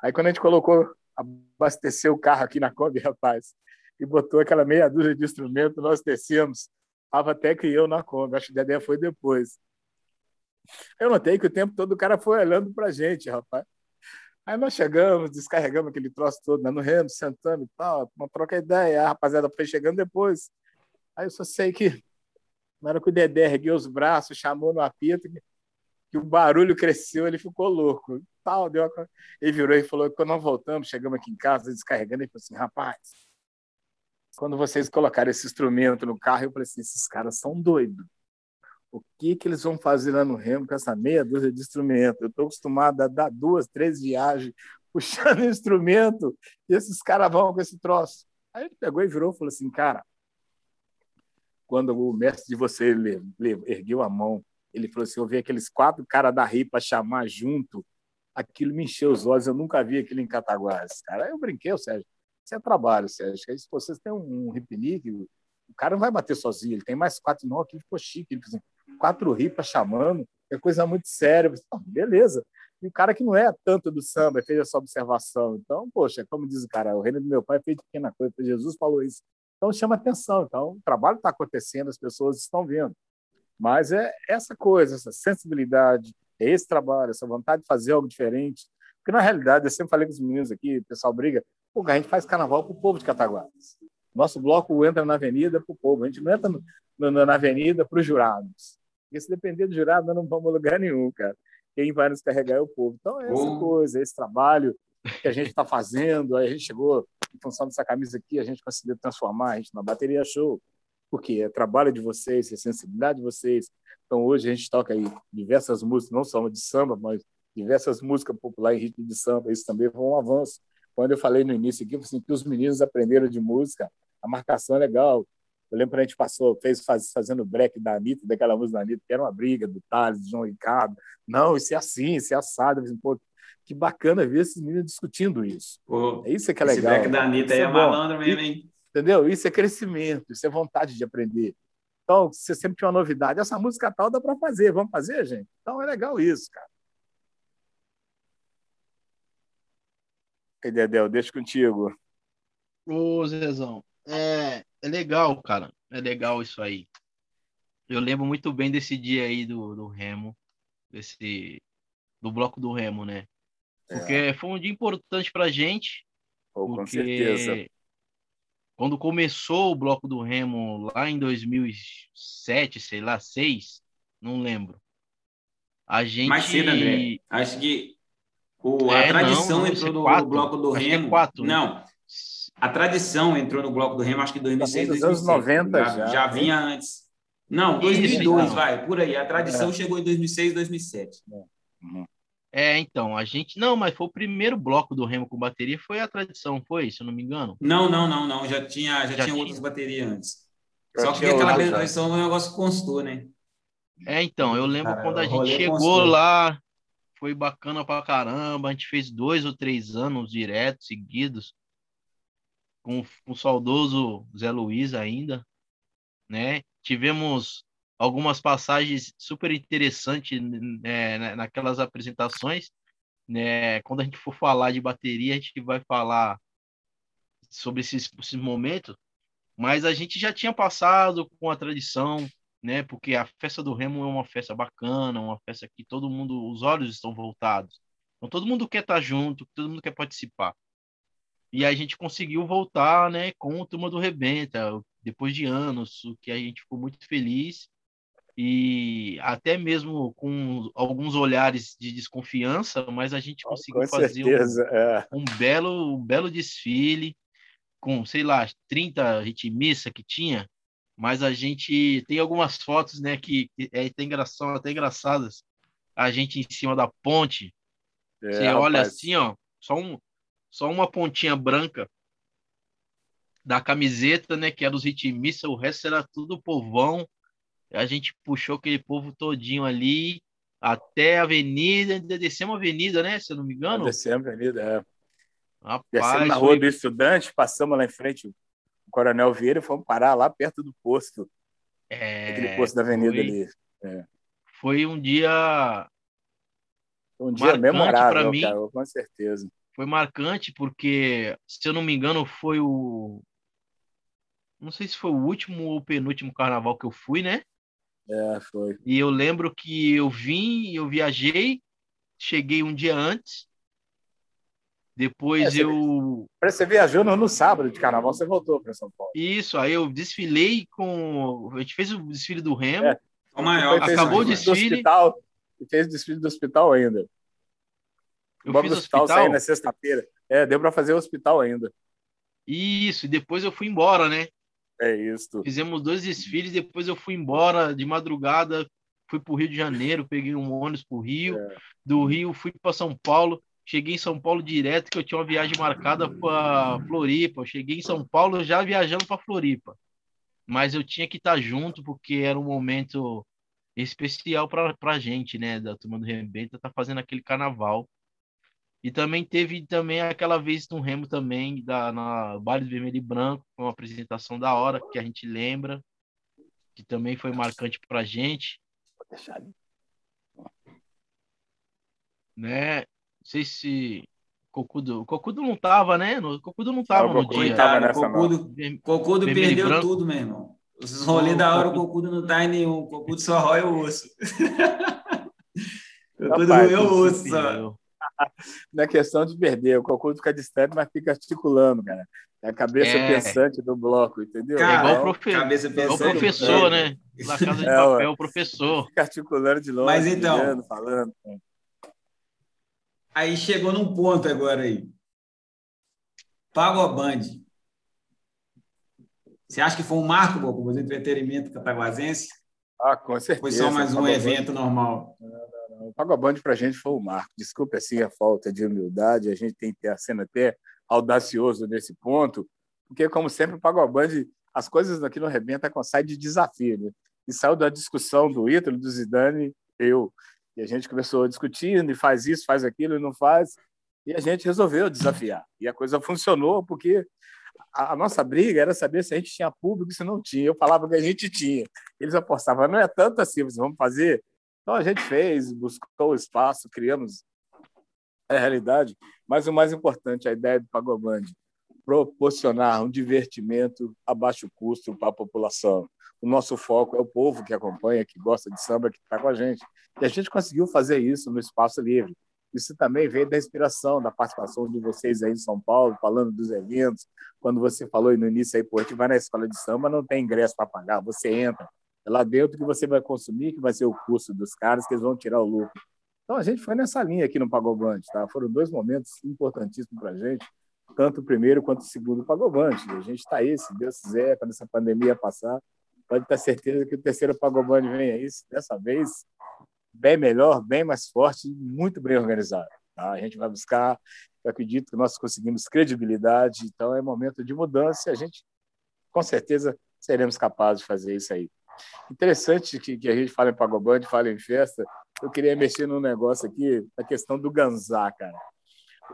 Aí quando a gente colocou, abasteceu o carro aqui na Kombi, rapaz, e botou aquela meia dúzia de instrumentos, nós descemos. Tava até que eu na Kombi, acho que a ideia foi depois. Eu notei que o tempo todo o cara foi olhando pra gente, rapaz. Aí nós chegamos, descarregamos aquele troço todo né, no remo, sentando e tal, uma troca ideia. A rapaziada foi chegando depois. Aí eu só sei que na hora que o Dedé ergueu os braços, chamou no apito, que o barulho cresceu, ele ficou louco. Tal, deu uma... Ele virou e falou: quando nós voltamos, chegamos aqui em casa, descarregando, ele falou assim: rapaz, quando vocês colocaram esse instrumento no carro, eu falei assim: esses caras são doidos. O que, que eles vão fazer lá no Remo com essa meia dúzia de instrumento? Eu estou acostumado a dar duas, três viagens puxando instrumento e esses caras vão com esse troço. Aí ele pegou e virou e falou assim: cara, quando o mestre de você ergueu a mão ele falou assim: eu vi aqueles quatro caras da RIPA chamar junto, aquilo me encheu os olhos, eu nunca vi aquilo em Cataguás. Cara, aí eu brinquei, o Sérgio, isso é trabalho, Sérgio. Se vocês têm um, um o cara não vai bater sozinho, ele tem mais quatro, não, aquilo ficou chique. Ele assim, quatro ripas chamando, é coisa muito séria. Falei, beleza. E o cara que não é tanto do samba, fez essa observação. Então, poxa, como diz o cara, o reino do meu pai fez pequena coisa, Jesus falou isso. Então chama atenção. Então, o trabalho está acontecendo, as pessoas estão vendo. Mas é essa coisa, essa sensibilidade, é esse trabalho, essa vontade de fazer algo diferente. Porque, na realidade, eu sempre falei com os meninos aqui, o pessoal briga, a gente faz carnaval para o povo de Cataguases. Nosso bloco entra na avenida para o povo, a gente não entra no, no, na avenida para os jurados. Porque se depender do jurado, nós não vamos a lugar nenhum, cara. Quem vai nos carregar é o povo. Então, é essa coisa, esse trabalho que a gente está fazendo. Aí a gente chegou, em função dessa camisa aqui, a gente conseguiu transformar a gente na bateria show, porque é trabalho de vocês, é sensibilidade de vocês. Então, hoje a gente toca aí diversas músicas, não só de samba, mas diversas músicas populares em ritmo de samba. Isso também foi um avanço. Quando eu falei no início aqui, assim, que os meninos aprenderam de música, a marcação é legal. Eu lembro que a gente passou, fez faz, fazendo break da Anitta, daquela música da Anitta, que era uma briga do Thales, do João Ricardo. Não, isso é assim, isso é assado. Eu pô, que bacana ver esses meninos discutindo isso. Pô, é isso que é legal. Esse
break da Anitta aí é, é malandro mesmo, hein?
Entendeu? Isso é crescimento, isso é vontade de aprender. Então, você sempre tinha uma novidade. Essa música tal dá para fazer, vamos fazer, gente? Então é legal isso, cara. E Dedéu, deixa contigo.
Ô, Zezão, é, é legal, cara. É legal isso aí. Eu lembro muito bem desse dia aí do, do Remo, desse, do bloco do Remo, né? Porque é. foi um dia importante pra gente.
Oh, porque com certeza.
Quando começou o bloco do Remo lá em 2007, sei lá, 6, não lembro. A gente.
Mais cedo, André. Acho que o, a é, tradição não, entrou no, no, bloco do é Remo. É quatro, não. A tradição entrou no bloco do Remo, acho que em 2006, 2007. anos
90 já. Já,
já vinha antes. Não, 2002, Isso, então. vai, por aí. A tradição é. chegou em 2006, 2007.
Uhum. É, então, a gente. Não, mas foi o primeiro bloco do Remo com bateria, foi a tradição, foi, se eu não me engano?
Não, não, não, não. Já tinha, já, já tinha, tinha outras baterias antes. Só que aquela tradição o negócio constou, né?
É, então, eu lembro Cara, quando a gente chegou constou. lá, foi bacana pra caramba. A gente fez dois ou três anos diretos, seguidos com, com o saudoso Zé Luiz ainda, né? Tivemos algumas passagens super interessantes né, naquelas apresentações, né? Quando a gente for falar de bateria, a gente vai falar sobre esses, esses momentos, mas a gente já tinha passado com a tradição, né? Porque a festa do Remo é uma festa bacana, uma festa que todo mundo, os olhos estão voltados. Então todo mundo quer estar junto, todo mundo quer participar. E a gente conseguiu voltar, né, com o Turma do Rebenta, depois de anos, o que a gente ficou muito feliz. E até mesmo com alguns olhares de desconfiança, mas a gente conseguiu com fazer certeza, um, é. um, belo, um belo desfile com, sei lá, 30 ritmissa que tinha, mas a gente tem algumas fotos, né, que, é até, engraçado, até engraçadas. A gente em cima da ponte, é, você olha assim, ó, só um, só uma pontinha branca da camiseta, né, que era os ritmistas, o resto era tudo povão. A gente puxou aquele povo todinho ali até a avenida, ainda descemos a avenida, né, se eu não me engano.
Descemos a avenida, é. Rapaz, descemos na rua foi... do estudante, passamos lá em frente Coronel Vieira e fomos parar lá perto do posto. É, aquele posto da avenida foi... ali. É.
Foi um dia
um dia memorável, mim. Cara, com certeza
foi marcante porque, se eu não me engano, foi o. Não sei se foi o último ou penúltimo carnaval que eu fui, né?
É, foi.
E eu lembro que eu vim, eu viajei, cheguei um dia antes. Depois é, eu.
Você viajou no, no, sábado de carnaval, você voltou para São Paulo.
Isso, aí eu desfilei com. A gente fez o desfile do Remo. É.
O maior.
Acabou o desfile.
Do hospital, e fez o desfile do hospital ainda. Eu Vamos fiz hospital, hospital. sair na sexta-feira. É, deu para fazer o hospital ainda.
Isso, e depois eu fui embora, né?
É isso.
Fizemos dois desfiles, depois eu fui embora de madrugada, fui para o Rio de Janeiro, peguei um ônibus para o Rio, é. do Rio fui para São Paulo, cheguei em São Paulo direto, que eu tinha uma viagem marcada para Floripa. Eu cheguei em São Paulo já viajando para Floripa. Mas eu tinha que estar junto, porque era um momento especial para a gente, né? Da turma do Rebenta, tá fazendo aquele carnaval. E também teve também aquela vez no Remo também, da, na Baile Vermelho e Branco, com uma apresentação da hora, que a gente lembra, que também foi marcante para a gente. Vou deixar ali. Né? Não sei se Cocudo, Cocudo não tava, né? No, Cocudo não tava não, no dia.
Tava Cocudo, Cocudo perdeu tudo, meu irmão. Os rolês da hora, o Cocudo não tá em nenhum. O Cocudo só rói o osso. Cocudo roeu o osso só.
Não é questão de perder. O Cocô fica distante, mas fica articulando, cara. É a cabeça é. pensante do bloco, entendeu?
Cara, é igual, profe... cabeça igual professor, né? Na casa de é, papel, o professor.
Fica articulando de longe,
mas então, falando. Aí chegou num ponto agora aí. Pago a Band. Você acha que foi um marco, Boco, do entretenimento cataguasense?
Ah, com certeza.
Foi só mais um evento normal. Não,
não, não. O Pagoband para a gente foi um marco. Desculpe assim a falta de humildade, a gente tem que ter sendo até audacioso nesse ponto, porque, como sempre, o Pagoband, as coisas aqui no Rebenta sai de desafio. Né? E saiu da discussão do Ítalo, do Zidane, eu. E a gente começou discutindo, e faz isso, faz aquilo, e não faz. E a gente resolveu desafiar. E a coisa funcionou, porque a, nossa briga era saber se a gente tinha público, se não tinha. Eu falava que a gente tinha. Eles apostavam, não é tanto assim, vamos fazer. Então a gente fez, buscou o espaço, criamos a realidade. Mas o mais importante, a ideia do Pagoband, proporcionar um divertimento a baixo custo para a população. O nosso foco é o povo que acompanha, que gosta de samba, que está com a gente. E a gente conseguiu fazer isso no Espaço Livre. Isso também veio da inspiração, da participação de vocês aí em São Paulo, falando dos eventos. Quando você falou no início aí, pô, a gente vai na escola de samba, não tem ingresso para pagar, você entra. É lá dentro que você vai consumir, que vai ser o custo dos caras, que eles vão tirar o lucro. Então a gente foi nessa linha aqui no Pagobante, tá? Foram dois momentos importantíssimos para a gente, tanto o primeiro quanto o segundo Pagobante. A gente está aí, se Deus quiser, quando essa pandemia passar, pode ter certeza que o terceiro Pagobante vem aí, dessa vez bem melhor, bem mais forte muito bem organizado. Tá? A gente vai buscar, eu acredito que nós conseguimos credibilidade, então é momento de mudança e a gente, com certeza, seremos capazes de fazer isso aí. Interessante que, que a gente fala em Pagoband, fala em festa, eu queria mexer num negócio aqui, a questão do Ganzá, cara.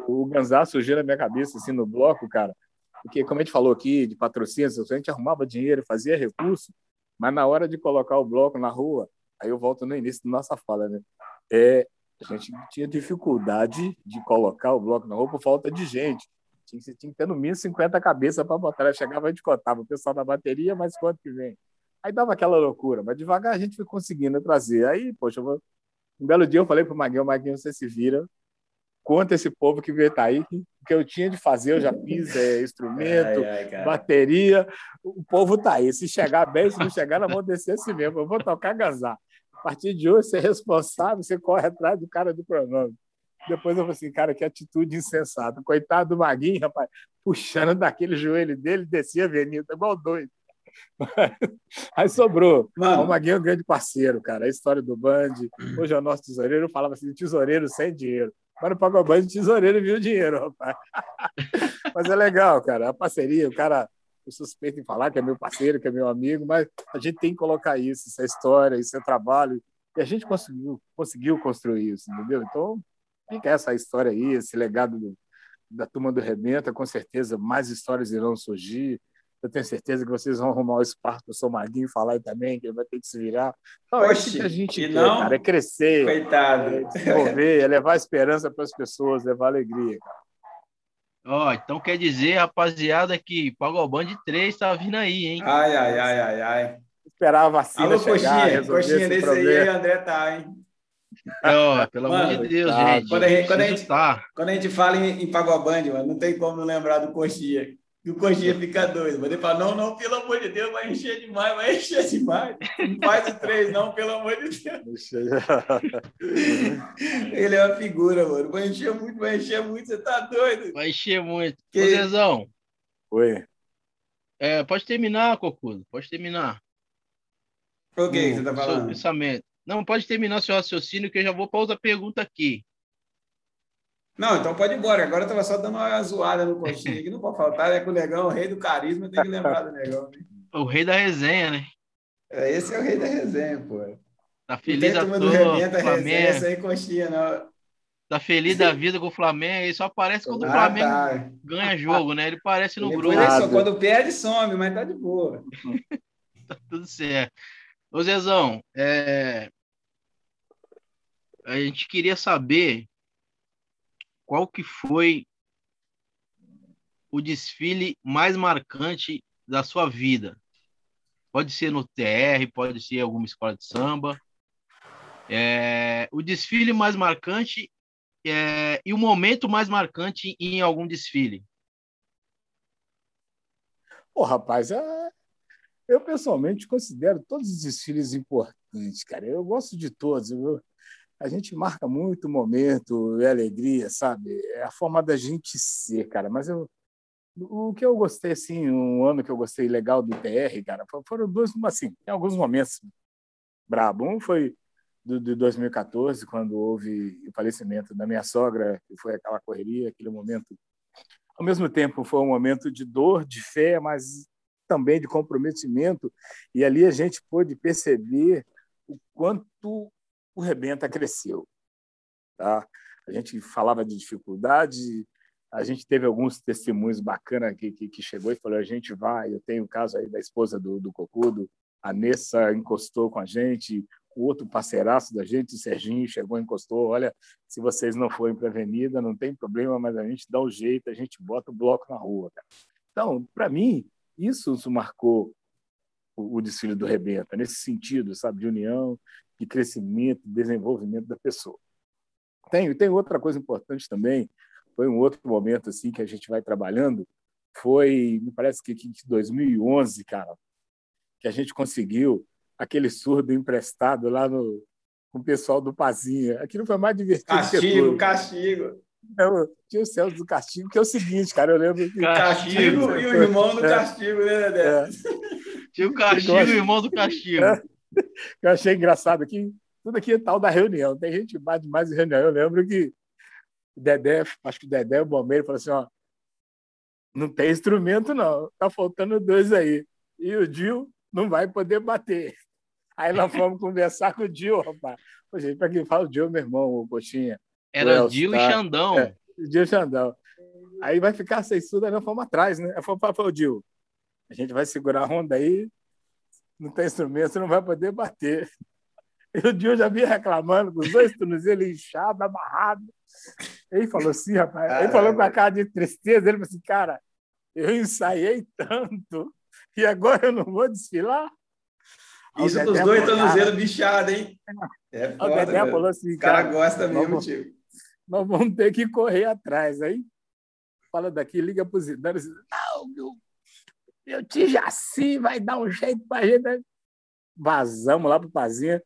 O Ganzá surgiu na minha cabeça, assim, no bloco, cara, porque, como a gente falou aqui, de patrocínio, a gente arrumava dinheiro, fazia recurso, mas na hora de colocar o bloco na rua, Aí eu volto no início da nossa fala, né? É, a gente tinha dificuldade de colocar o bloco na rua por falta de gente. Tinha, tinha que ter no mínimo 50 cabeças para botar. Aí chegava, a gente cotava o pessoal da bateria, mas quanto que vem? Aí dava aquela loucura, mas devagar a gente foi conseguindo trazer. Aí, poxa, vou... um belo dia eu falei para o Maguinho, Maguinho, você se vira, conta esse povo que veio estar tá aí, que, que eu tinha de fazer, eu já fiz é, instrumento, ai, ai, bateria, o povo tá aí. Se chegar bem, se não chegar, nós vamos descer assim mesmo, eu vou tocar gazar. A partir de hoje, você é responsável, você corre atrás do cara do cronômetro. Depois eu falei assim, cara, que atitude insensata. Coitado do Maguinho, rapaz, puxando daquele joelho dele, descia a avenida, igual doido. Aí sobrou. Mano. O Maguinho é um grande parceiro, cara. A história do Band. Hoje é o nosso tesoureiro. Eu falava assim: tesoureiro sem dinheiro. Mas no Pagou Band, tesoureiro viu dinheiro, rapaz. Mas é legal, cara. A parceria, o cara eu suspeito em falar que é meu parceiro, que é meu amigo, mas a gente tem que colocar isso, essa história, esse trabalho. E a gente conseguiu, conseguiu construir isso, entendeu? Então, fica essa história aí, esse legado do, da turma do Rebenta, com certeza mais histórias irão surgir. Eu tenho certeza que vocês vão arrumar o espaço para o São Marguinho falar aí também, que ele vai ter que se virar. Então, é isso que a gente quer, não... cara, é crescer,
Coitado.
é desenvolver, é levar esperança para as pessoas, levar alegria, cara.
Ó, oh, então quer dizer, rapaziada, que Pagoband 3 tá vindo aí, hein?
Ai, ai, ai, ai, ai.
Esperar a vacina Alô, chegar,
coxinha, coxinha desse aí, André tá, hein?
Oh, pelo mano, amor de Deus, tá, gente.
Quando a gente, quando a gente, tá. quando a gente fala em, em Pagoband, mano, não tem como não lembrar do coxinha. E o coxinha fica doido. Mas ele fala: não, não, pelo amor de Deus, vai encher demais, vai encher demais. Não faz o três, não, pelo amor de Deus. ele é uma figura, mano. Vai encher muito, vai encher muito, você tá doido.
Vai encher muito. Que... Ô, Zezão.
Oi.
É, pode terminar, Cocudo, pode terminar.
O que você tá falando? Seu
pensamento. Não, pode terminar seu raciocínio, que eu já vou para outra pergunta aqui.
Não, então pode ir embora. Agora eu estava só dando uma zoada no coxinha, que não pode faltar, é com o Negão, o rei do carisma, tem que lembrar do Negão. Né?
O rei da resenha, né?
É, esse é o rei da resenha, pô.
Tá feliz a Rebenta,
resenha, essa aí coxinha, não.
Tá feliz da vida com o Flamengo, ele só aparece quando ah, o Flamengo tá. ganha jogo, né? Ele aparece no grupo. Só
quando perde, some, mas tá de boa.
tá tudo certo. Ô Zezão, é... a gente queria saber qual que foi o desfile mais marcante da sua vida? Pode ser no TR, pode ser alguma escola de samba. É, o desfile mais marcante é, e o momento mais marcante em algum desfile?
Pô, rapaz, é... eu pessoalmente considero todos os desfiles importantes, cara. Eu gosto de todos. Eu... A gente marca muito momento e alegria, sabe? É a forma da gente ser, cara. Mas eu... o que eu gostei, assim, um ano que eu gostei legal do TR, cara, foram dois, assim, em alguns momentos brabo. Um foi do, de 2014, quando houve o falecimento da minha sogra, que foi aquela correria, aquele momento. Ao mesmo tempo, foi um momento de dor, de fé, mas também de comprometimento. E ali a gente pôde perceber o quanto o Rebenta cresceu. Tá? A gente falava de dificuldade, a gente teve alguns testemunhos bacanas que, que, que, chegou e falou: a gente vai. Eu tenho o caso aí da esposa do, do Cocudo, a Nessa encostou com a gente, o outro parceiraço da gente, o Serginho, chegou e encostou. Olha, se vocês não forem para a avenida, não tem problema, mas a gente dá o um jeito, a gente bota o bloco na rua. Cara. Então, para mim, isso, marcou o, o, desfile do Rebenta, nesse sentido, sabe, de união, de crescimento, desenvolvimento da pessoa. Tem, tem outra coisa importante também, foi um outro momento assim que a gente vai trabalhando, foi, me parece que em 2011, cara, que a gente conseguiu aquele surdo emprestado lá no, com o pessoal do Pazinha. Aquilo foi mais divertido.
Castigo, castigo.
Eu, tinha o Celso do Castigo, que é o seguinte, cara, eu lembro que...
Castigo e o irmão do é, Castigo, né, Dedé? É.
Tinha o Castigo e o irmão do Castigo. É.
Eu achei engraçado aqui, tudo aqui é tal da reunião, tem gente mais mais em reunião. Eu lembro que o Dedé, acho que o Dedé, o bombeiro, falou assim, ó, não tem instrumento não, tá faltando dois aí. E o Dil não vai poder bater. Aí nós fomos conversar com o Dio, rapaz. Pô, gente, para quem fala o Dio, meu irmão, o Coxinha.
Era o Dio e Xandão. É,
Dio e Xandão. Aí vai ficar sem suda, nós fomos atrás, né? Aí fomos para o Dio. A gente vai segurar a onda aí, não tem instrumento, você não vai poder bater. E o Dio já vinha reclamando, com os dois tornozelos inchados, amarrados. Ele falou assim, rapaz, Caramba. ele falou com a cara de tristeza, ele falou assim, cara, eu ensaiei tanto e agora eu não vou desfilar?
Isso com os dois tornozelos bichados, hein? É foda, o Dedé falou assim, cara, cara gosta mesmo, tio.
Nós vamos ter que correr atrás. Aí fala daqui, liga para os idosos. Não, meu, meu tio Jaci vai dar um jeito para a gente. Vazamos lá para o Pazinha.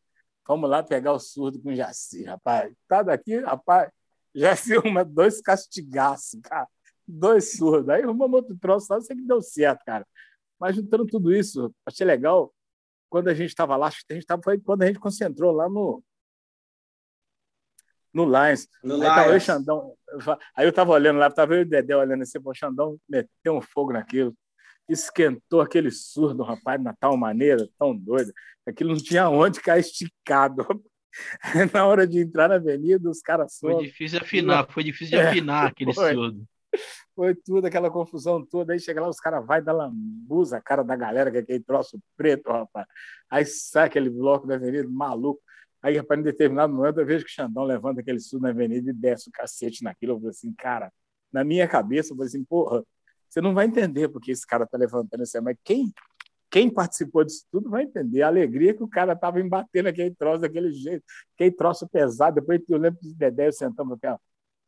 Vamos lá pegar o surdo com o Jaci, rapaz. Tá daqui, rapaz. Jaci, uma, dois castigaços, cara. Dois surdos. Aí arrumamos outro troço lá, sei que deu certo, cara. Mas juntando tudo isso, achei legal quando a gente estava lá, acho que a gente estava foi quando a gente concentrou lá no no Lions. No aí Lions. eu Xandão, aí eu estava olhando lá, estava eu e o Dedé olhando assim, pô, o Xandão meteu um fogo naquilo, esquentou aquele surdo, rapaz, na tal maneira, tão doido, aquilo não tinha onde ficar esticado. na hora de entrar na avenida, os caras
Foi difícil afinar, foi difícil de é, afinar aquele foi. surdo
foi tudo, aquela confusão toda. Aí chega lá, os caras vai dar lambuza a cara da galera, que é aquele troço preto, rapaz. Aí sai aquele bloco da avenida, maluco. Aí, rapaz, em determinado momento, eu vejo que o Xandão levanta aquele sul na avenida e desce o cacete naquilo. Eu falei assim, cara, na minha cabeça, eu falei assim, porra, você não vai entender porque esse cara tá levantando esse mas quem quem participou disso tudo vai entender a alegria que o cara estava embatendo aquele troço daquele jeito, aquele troço pesado. Depois eu lembro o Dedé sentamos aqui, ó,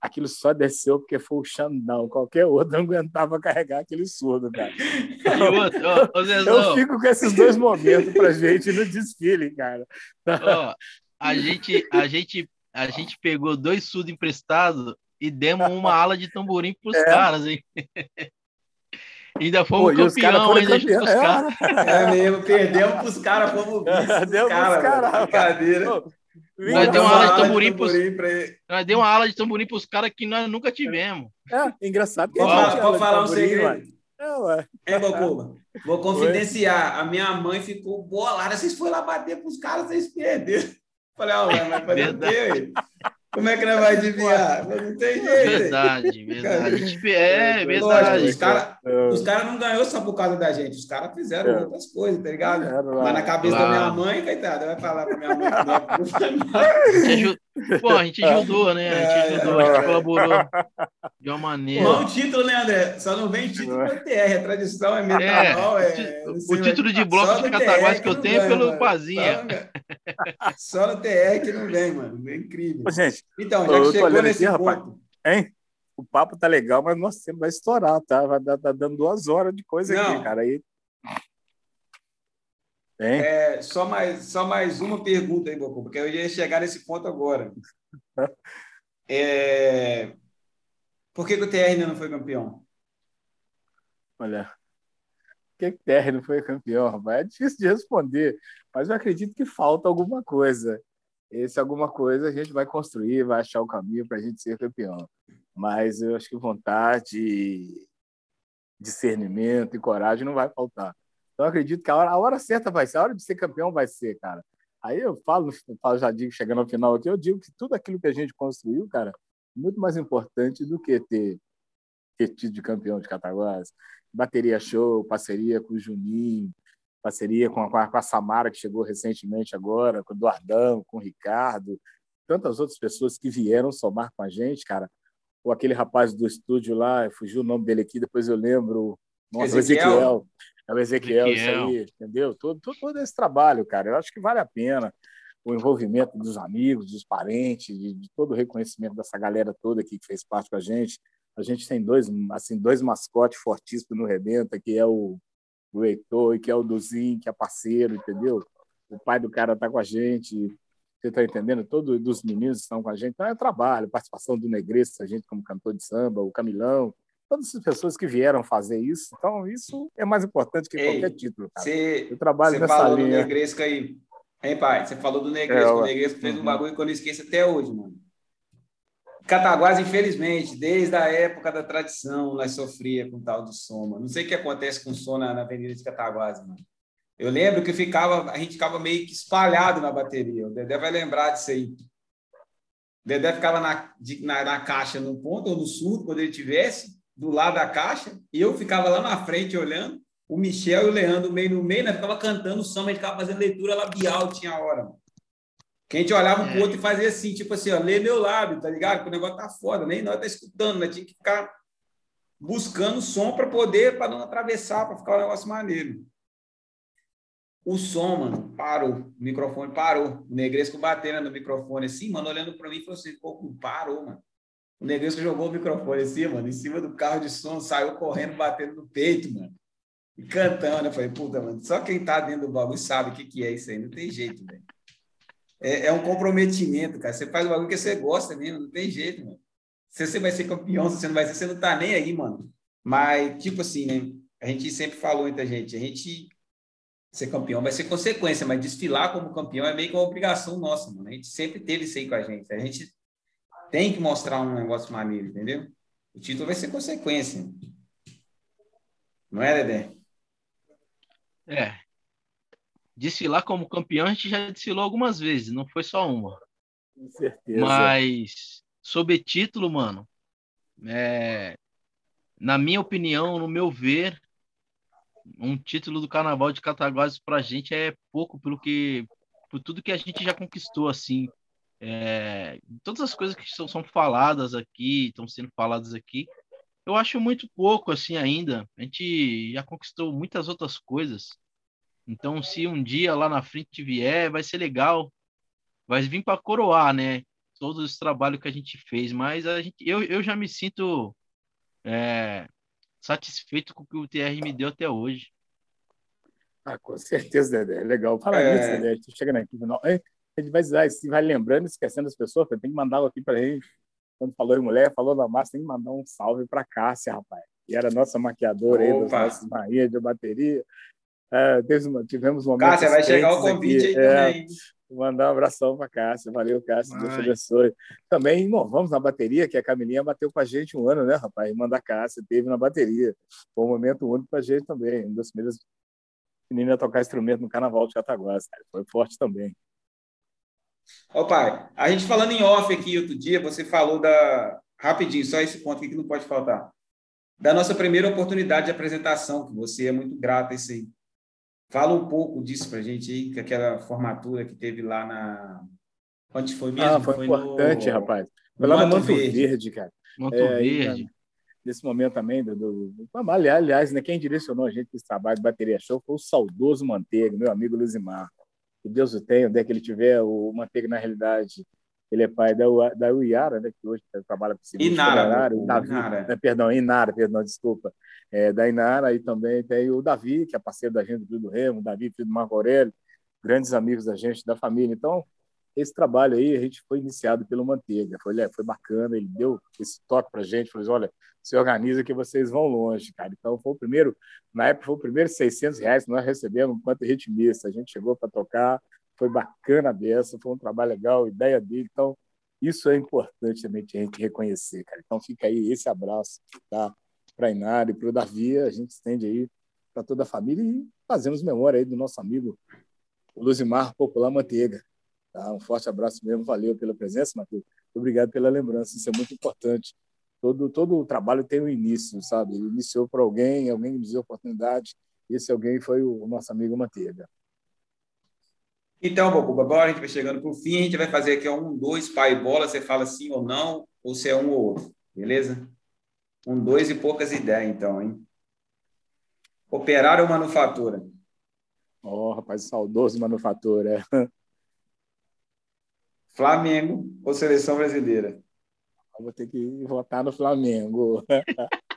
aquilo só desceu porque foi o Xandão. Qualquer outro não aguentava carregar aquele surdo, cara. eu fico com esses dois momentos pra gente no desfile, cara.
a gente, a gente, a gente pegou dois surdos emprestados e demos uma ala de tamborim pros é. caras, hein? Ainda fomos Pô, campeão, ainda campeão.
É. caras. É mesmo, perdemos pros caras, fomos vice. Deu cara, cara, brincadeira.
Nós deu uma aula de tamborim, pros... nós deu uma aula de tamborim pros caras que nós nunca tivemos.
É, engraçado.
Falar, vou falar um segredo. É, Hein, Vou confidenciar. A minha mãe ficou bolada. Vocês foram lá bater pros caras, vocês perderam. Falei, ó, oh, mas fazer o quê? Como é que nós vai adivinhar? Não tem jeito.
Verdade, verdade. É, verdade. Lógico,
os caras os cara não ganhou só por causa da gente. Os caras fizeram é. outras coisas, tá ligado? Mas na cabeça claro. da minha mãe, coitada, vai falar pra minha mãe
que Pô, a gente ajudou, né? A gente é, ajudou, a gente colaborou de uma maneira.
Não título, né, André? Só não vem título do TR. A tradição é metal. É,
é, o título de bloco de Cataguás que eu tenho é pelo Pazinha.
Só no TR que não vem, mano. É incrível.
Ô, gente,
então, já que chegou nesse
aqui,
ponto...
Rapaz, hein? O papo tá legal, mas nosso tempo vai estourar, tá? Vai dar, tá dando duas horas de coisa não. aqui, cara. Aí...
É, só, mais, só mais uma pergunta aí, Bocu, porque eu ia chegar nesse ponto agora. É... Por que, que o TR ainda não foi campeão?
Olha, por que, que o TR não foi campeão, rapaz? É difícil de responder, mas eu acredito que falta alguma coisa. Esse alguma coisa a gente vai construir, vai achar o caminho para a gente ser campeão. Mas eu acho que vontade, discernimento e coragem não vai faltar. Então, acredito que a hora, a hora certa vai ser, a hora de ser campeão vai ser, cara. Aí eu falo, falo, já digo, chegando ao final aqui, eu digo que tudo aquilo que a gente construiu, cara, é muito mais importante do que ter, ter tido de campeão de Cataguás. Bateria show, parceria com o Juninho, parceria com a, com a Samara, que chegou recentemente agora, com o Eduardão, com o Ricardo, tantas outras pessoas que vieram somar com a gente, cara. Ou aquele rapaz do estúdio lá, fugiu o nome dele aqui, depois eu lembro. Nossa, Ezequiel. Ezequiel. É o Ezequiel, Ezequiel, isso aí, entendeu? Todo, todo, todo, esse trabalho, cara, eu acho que vale a pena o envolvimento dos amigos, dos parentes, de, de, todo o reconhecimento dessa galera toda aqui que fez parte com a gente. A gente tem dois, assim, dois mascotes fortíssimos no Rebenta, que é o, o Heitor que é o Duzinho, que é parceiro, entendeu? O pai do cara tá com a gente, você está entendendo? Todos os meninos estão com a gente. Então é trabalho, participação do Negresco, a gente como cantor de samba, o Camilão, todas as pessoas que vieram fazer isso. Então, isso é mais importante que Ei, qualquer título. Cara.
Cê, Eu trabalho nessa falou linha. do Negresco aí. Hein, pai? Você falou do Negresco. É, o Negresco fez uhum. um bagulho que eu não esqueço até hoje, mano. Cataguás, infelizmente, desde a época da tradição, nós sofria com tal de soma. Não sei o que acontece com o som na, Avenida de Cataguás, mano. Eu lembro que ficava, a gente ficava meio que espalhado na bateria. O Dedé vai lembrar disso aí. O Dedé ficava na, de, na, na caixa no ponto ou no sul, quando ele tivesse, do lado da caixa, e eu ficava lá na frente olhando, o Michel e o Leandro meio no meio, né? Ficava cantando o samba, gente ficava fazendo leitura labial, tinha hora. Mano. Que a gente olhava um pro é. outro e fazia assim, tipo assim, ó, lê meu lábio, tá ligado? Que o negócio tá foda, nem nós tá escutando, né? Tinha que ficar buscando som para poder, para não atravessar, para ficar um negócio maneiro. O som, mano, parou. O microfone parou. O Negresco batendo no microfone assim, mano, olhando para mim e falou assim: pô, parou, mano. O Negresco jogou o microfone assim, mano, em cima do carro de som, saiu correndo, batendo no peito, mano. E cantando. Eu falei, puta, mano, só quem tá dentro do bagulho sabe o que, que é isso aí. Não tem jeito, velho. É, é, um comprometimento, cara. Você faz o bagulho que você gosta mesmo, não tem jeito, mano. Se você vai ser campeão, se você não vai ser, você não tá nem aí, mano. Mas, tipo assim, né? A gente sempre falou entre a gente, a gente ser campeão vai ser consequência, mas desfilar como campeão é meio que uma obrigação nossa, mano. A gente sempre teve isso aí com a gente. A gente tem que mostrar um negócio maneiro, entendeu? O título vai ser consequência. Não é, Dedé?
É. Desfilar como campeão a gente já desfilou algumas vezes, não foi só uma.
Com certeza.
Mas sobre título, mano, é, na minha opinião, no meu ver, um título do Carnaval de Cataguases para a gente é pouco pelo que por tudo que a gente já conquistou assim é, todas as coisas que são, são faladas aqui estão sendo faladas aqui eu acho muito pouco assim ainda a gente já conquistou muitas outras coisas então se um dia lá na frente vier vai ser legal vai vir para coroar né todo esse trabalho que a gente fez mas a gente eu, eu já me sinto é, satisfeito com o que o TR me deu até hoje.
Ah, com certeza, Dedé. É legal. Fala é... isso, Dedé. Tu chega na equipe, não. a gente vai, vai lembrando, esquecendo as pessoas, tem que mandar aqui para gente. Quando falou em mulher, falou na massa, tem que mandar um salve para Cássia, rapaz. Que era nossa maquiadora aí, das nossas Maria de bateria. É, tivemos um momento.
Cássia, vai chegar o convite aqui. aí é, também.
Mandar um abração para Cássia. Valeu, Cássia. Deus te abençoe. Também inovamos na bateria, que a Camilinha bateu com a gente um ano, né, rapaz? Irmã da Cássia, teve na bateria. Foi um momento único para a gente também. Uma das primeiras meninas a tocar instrumento no Carnaval de Cataguás. Foi forte também.
Ô, pai, a gente falando em off aqui outro dia, você falou da. Rapidinho, só esse ponto aqui que não pode faltar. Da nossa primeira oportunidade de apresentação, que você é muito grato a isso aí. Fala um pouco disso para a gente aí, que aquela formatura que teve lá na. Onde foi mesmo?
Ah, foi, foi importante, no... rapaz. Foi lá no Manto Verde. Verde, cara.
Manto é, Verde.
nesse momento também, do, do, aliás, né, quem direcionou a gente para esse trabalho de bateria show foi o saudoso Manteiga, meu amigo Luzimar. que Deus o tenha, onde é que ele tiver, o Manteiga, na realidade, ele é pai da, da Uiara, né, que hoje trabalha com
o Inara,
o Davi, Inara. Né, perdão, Inara, perdão, desculpa, é, da Inara, e também tem o Davi, que é parceiro da gente do Remo, o Davi, filho do Marco Aurélio, grandes amigos da gente, da família. Então, esse trabalho aí, a gente foi iniciado pelo Manteiga, foi, foi bacana, ele deu esse toque para a gente, falou assim, olha, se organiza que vocês vão longe, cara. Então, foi o primeiro, na época, foi o primeiro 600 reais que nós recebemos enquanto ritmista. A gente chegou para tocar, foi bacana a foi um trabalho legal, ideia dele. Então, isso é importante também a gente reconhecer, cara. Então, fica aí esse abraço tá? para a Inara e para o Davi, a gente estende aí para toda a família e fazemos memória aí do nosso amigo Luzimar Popular Manteiga. Tá? Um forte abraço mesmo, valeu pela presença, Matheus. Obrigado pela lembrança, isso é muito importante todo todo o trabalho tem um início, sabe? Ele iniciou para alguém, alguém me deu oportunidade, esse alguém foi o nosso amigo Manteiga.
Então, Bocuba, agora a gente vai chegando para o fim, a gente vai fazer aqui um, dois, pai e bola, você fala sim ou não, ou se é um ou outro, beleza? Um, dois e poucas ideias, então, hein? Operário ou manufatura?
Ó, oh, rapaz, saudoso manufatura.
Flamengo ou seleção brasileira?
vou ter que votar no Flamengo.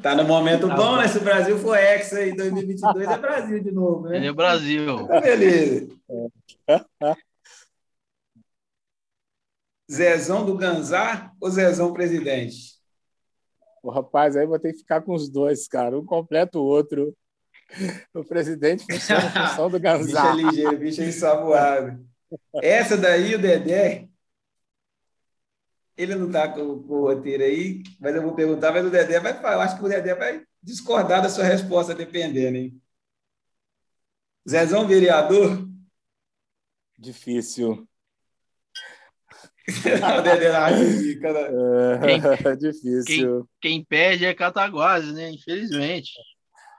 Tá no momento tá bom, né? Se o Brasil for ex aí, 2022 é Brasil de novo, né?
É Brasil.
Tá beleza. Zezão do Ganzar ou Zezão presidente?
O rapaz, aí vou ter que ficar com os dois, cara. Um completa o outro. O presidente funciona em função do Ganzar.
Bicho é ligeiro, bicho é. Essa daí, o Dedé, ele não está com, com, o roteiro aí, mas eu vou perguntar, mas o Dedé vai falar. Eu acho que o Dedé vai discordar da sua resposta, dependendo, hein? Zezão, vereador?
Difícil.
o Dedé fica, né?
É, difícil.
Quem, quem perde é Cataguases, né? Infelizmente.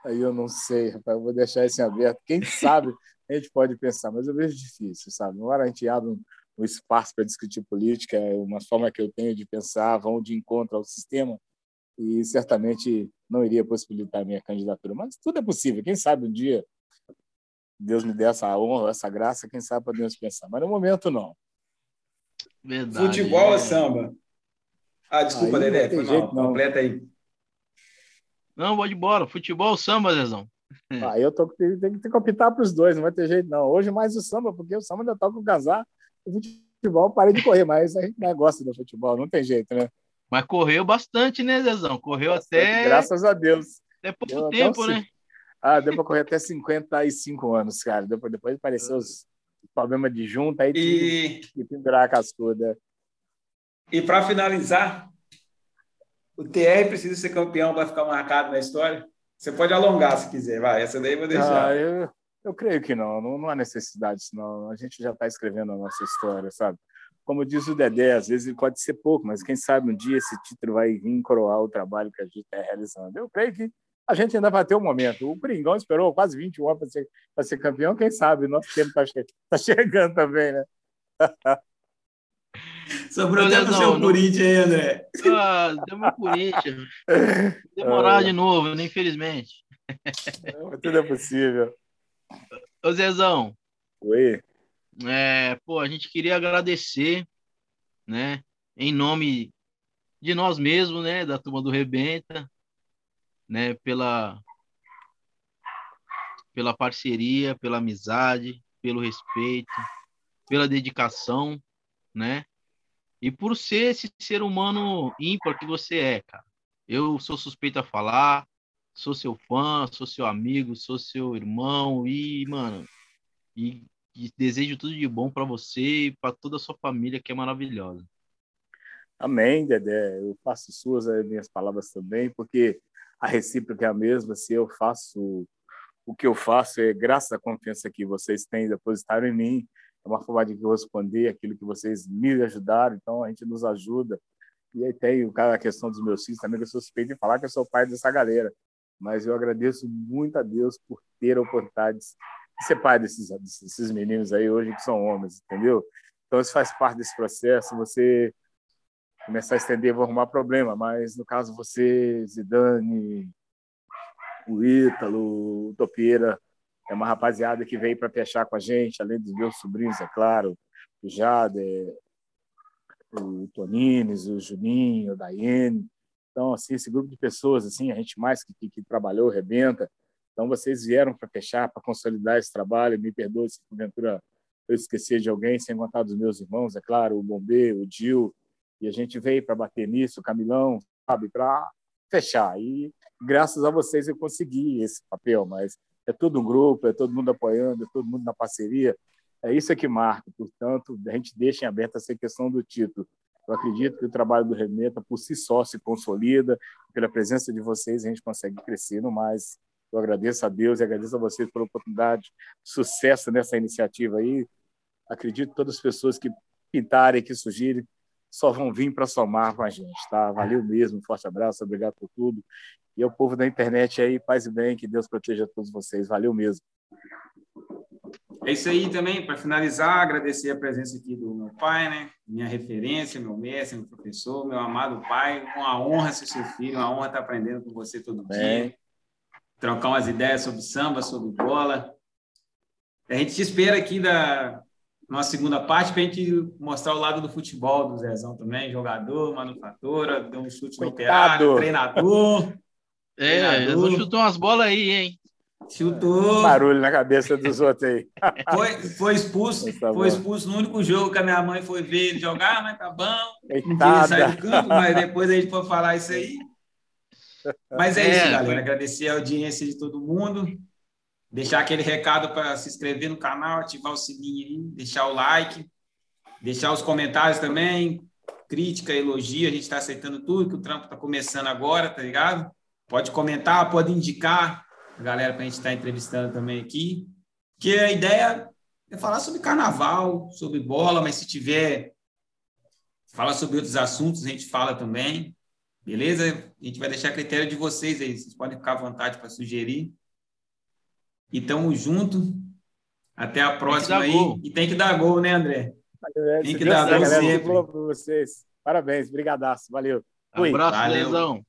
Aí eu não sei, rapaz. Eu vou deixar isso em aberto. Quem sabe a gente pode pensar, mas eu vejo difícil, sabe? Uma hora a gente abre um o espaço para discutir política, é uma forma que eu tenho de pensar, vão de encontro ao sistema e certamente não iria possibilitar a minha candidatura. Mas tudo é possível. Quem sabe um dia Deus me dê essa honra, essa graça, quem sabe podemos pensar. Mas no momento, não.
Verdade, Futebol é. ou samba? Ah, desculpa, aí Dedé. Foi jeito, não. Completa aí.
Não, vou de bola. Futebol ou samba, Zezão?
Aí eu tô, tenho, tenho que optar para os dois, não vai ter jeito, não. Hoje mais o samba, porque o samba ainda toca o casar o futebol parei de correr, mas a gente gosta do futebol, não tem jeito, né?
Mas correu bastante, né, Zezão? Correu bastante, até.
Graças a Deus.
Até pouco deu tempo, até né?
Ah, deu para correr até 55 anos, cara. Depois, depois apareceu os problemas de junta aí
e,
e pendurar a cascuda.
E para finalizar, o TR precisa ser campeão para ficar marcado na história? Você pode alongar se quiser, vai. Essa daí eu vou deixar.
Ah, eu, eu creio que não, não, não há necessidade, senão a gente já está escrevendo a nossa história, sabe? Como diz o Dedé, às vezes ele pode ser pouco, mas quem sabe um dia esse título vai vir coroar o trabalho que a gente está realizando. Eu creio que a gente ainda vai ter um momento. O Coringão esperou quase 21 anos para ser, ser campeão, quem sabe? Nosso tempo está che tá chegando também, né?
Sobrou até para o seu Corinthians aí, André.
Ah, deu meu Corinthians. Demorar de novo, né? infelizmente.
tudo é possível.
Ô Zezão.
Oi.
É, pô, a gente queria agradecer, né, em nome de nós mesmos, né, da turma do Rebenta, né, pela pela parceria, pela amizade, pelo respeito, pela dedicação, né? E por ser esse ser humano ímpar que você é, cara. Eu sou suspeito a falar, sou seu fã, sou seu amigo, sou seu irmão e, mano, e, e desejo tudo de bom para você e para toda a sua família que é maravilhosa.
Amém, Dedé. Eu faço suas as minhas palavras também, porque a recíproca é a mesma. Se eu faço o que eu faço é graças à confiança que vocês têm depositado em mim. É uma forma de responder aquilo que vocês me ajudaram. Então a gente nos ajuda. E aí tem o cara a questão dos meus filhos também, que eu sou suspeito de falar que eu sou pai dessa galera mas eu agradeço muito a Deus por ter a oportunidade de ser pai desses, desses meninos aí hoje que são homens, entendeu? Então isso faz parte desse processo. Você começar a estender, vou arrumar problema, mas no caso você, Zidane, o Ítalo, o Topeira, É uma rapaziada que veio para fechar com a gente, além dos meus sobrinhos, é claro, o Jader, o Tonines, o Juninho, o Daiane. Então, assim, esse grupo de pessoas, assim, a gente mais que, que, que trabalhou, rebenta. Então, vocês vieram para fechar, para consolidar esse trabalho. Me perdoe se porventura eu esquecer de alguém, sem contar dos meus irmãos, é claro, o Bombê, o Dil. E a gente veio para bater nisso, o Camilão, sabe, para fechar. E graças a vocês eu consegui esse papel, mas é todo um grupo, é todo mundo apoiando, é todo mundo na parceria. É isso que marca. Portanto, a gente deixa em aberto essa questão do título. Eu acredito que o trabalho do Remeta por si só se consolida. Pela presença de vocês, a gente consegue crescer no mais. Eu agradeço a Deus e agradeço a vocês pela oportunidade. Sucesso nessa iniciativa aí. Acredito que todas as pessoas que pintarem, que surgirem, só vão vir para somar com a gente, tá? Valeu mesmo, forte abraço, obrigado por tudo. E ao povo da internet aí, paz e bem, que Deus proteja todos vocês. Valeu mesmo.
É isso aí também, para finalizar, agradecer a presença aqui do meu pai, né? Minha referência, meu mestre, meu professor, meu amado pai. Uma honra ser seu filho, uma honra estar aprendendo com você todo dia. Trocar umas ideias sobre samba, sobre bola. A gente te espera aqui da nossa segunda parte para a gente mostrar o lado do futebol do Zezão também, jogador, manufatura, deu um chute Coitado. no operário, treinador.
É, não chutou umas bolas aí, hein?
Chutou.
Barulho na cabeça dos outros aí.
Foi, foi expulso, tá foi expulso no único jogo que a minha mãe foi ver ele jogar, mas tá bom. Não sair do campo, mas depois a gente for falar isso aí. Mas é, é isso, galera. Agradecer a audiência de todo mundo. Deixar aquele recado para se inscrever no canal, ativar o sininho aí, deixar o like, deixar os comentários também, crítica, elogio, a gente está aceitando tudo, que o trampo está começando agora, tá ligado? Pode comentar, pode indicar a galera para a gente estar tá entrevistando também aqui. Que a ideia é falar sobre carnaval, sobre bola, mas se tiver falar sobre outros assuntos, a gente fala também. Beleza? A gente vai deixar a critério de vocês aí. Vocês podem ficar à vontade para sugerir. E tamo junto. Até a próxima aí. Gol. E tem que dar gol, né, André?
Tem que dar gol sempre. Vocês. Parabéns, brigadaço. Valeu.
Fui. Abraço, Valeu.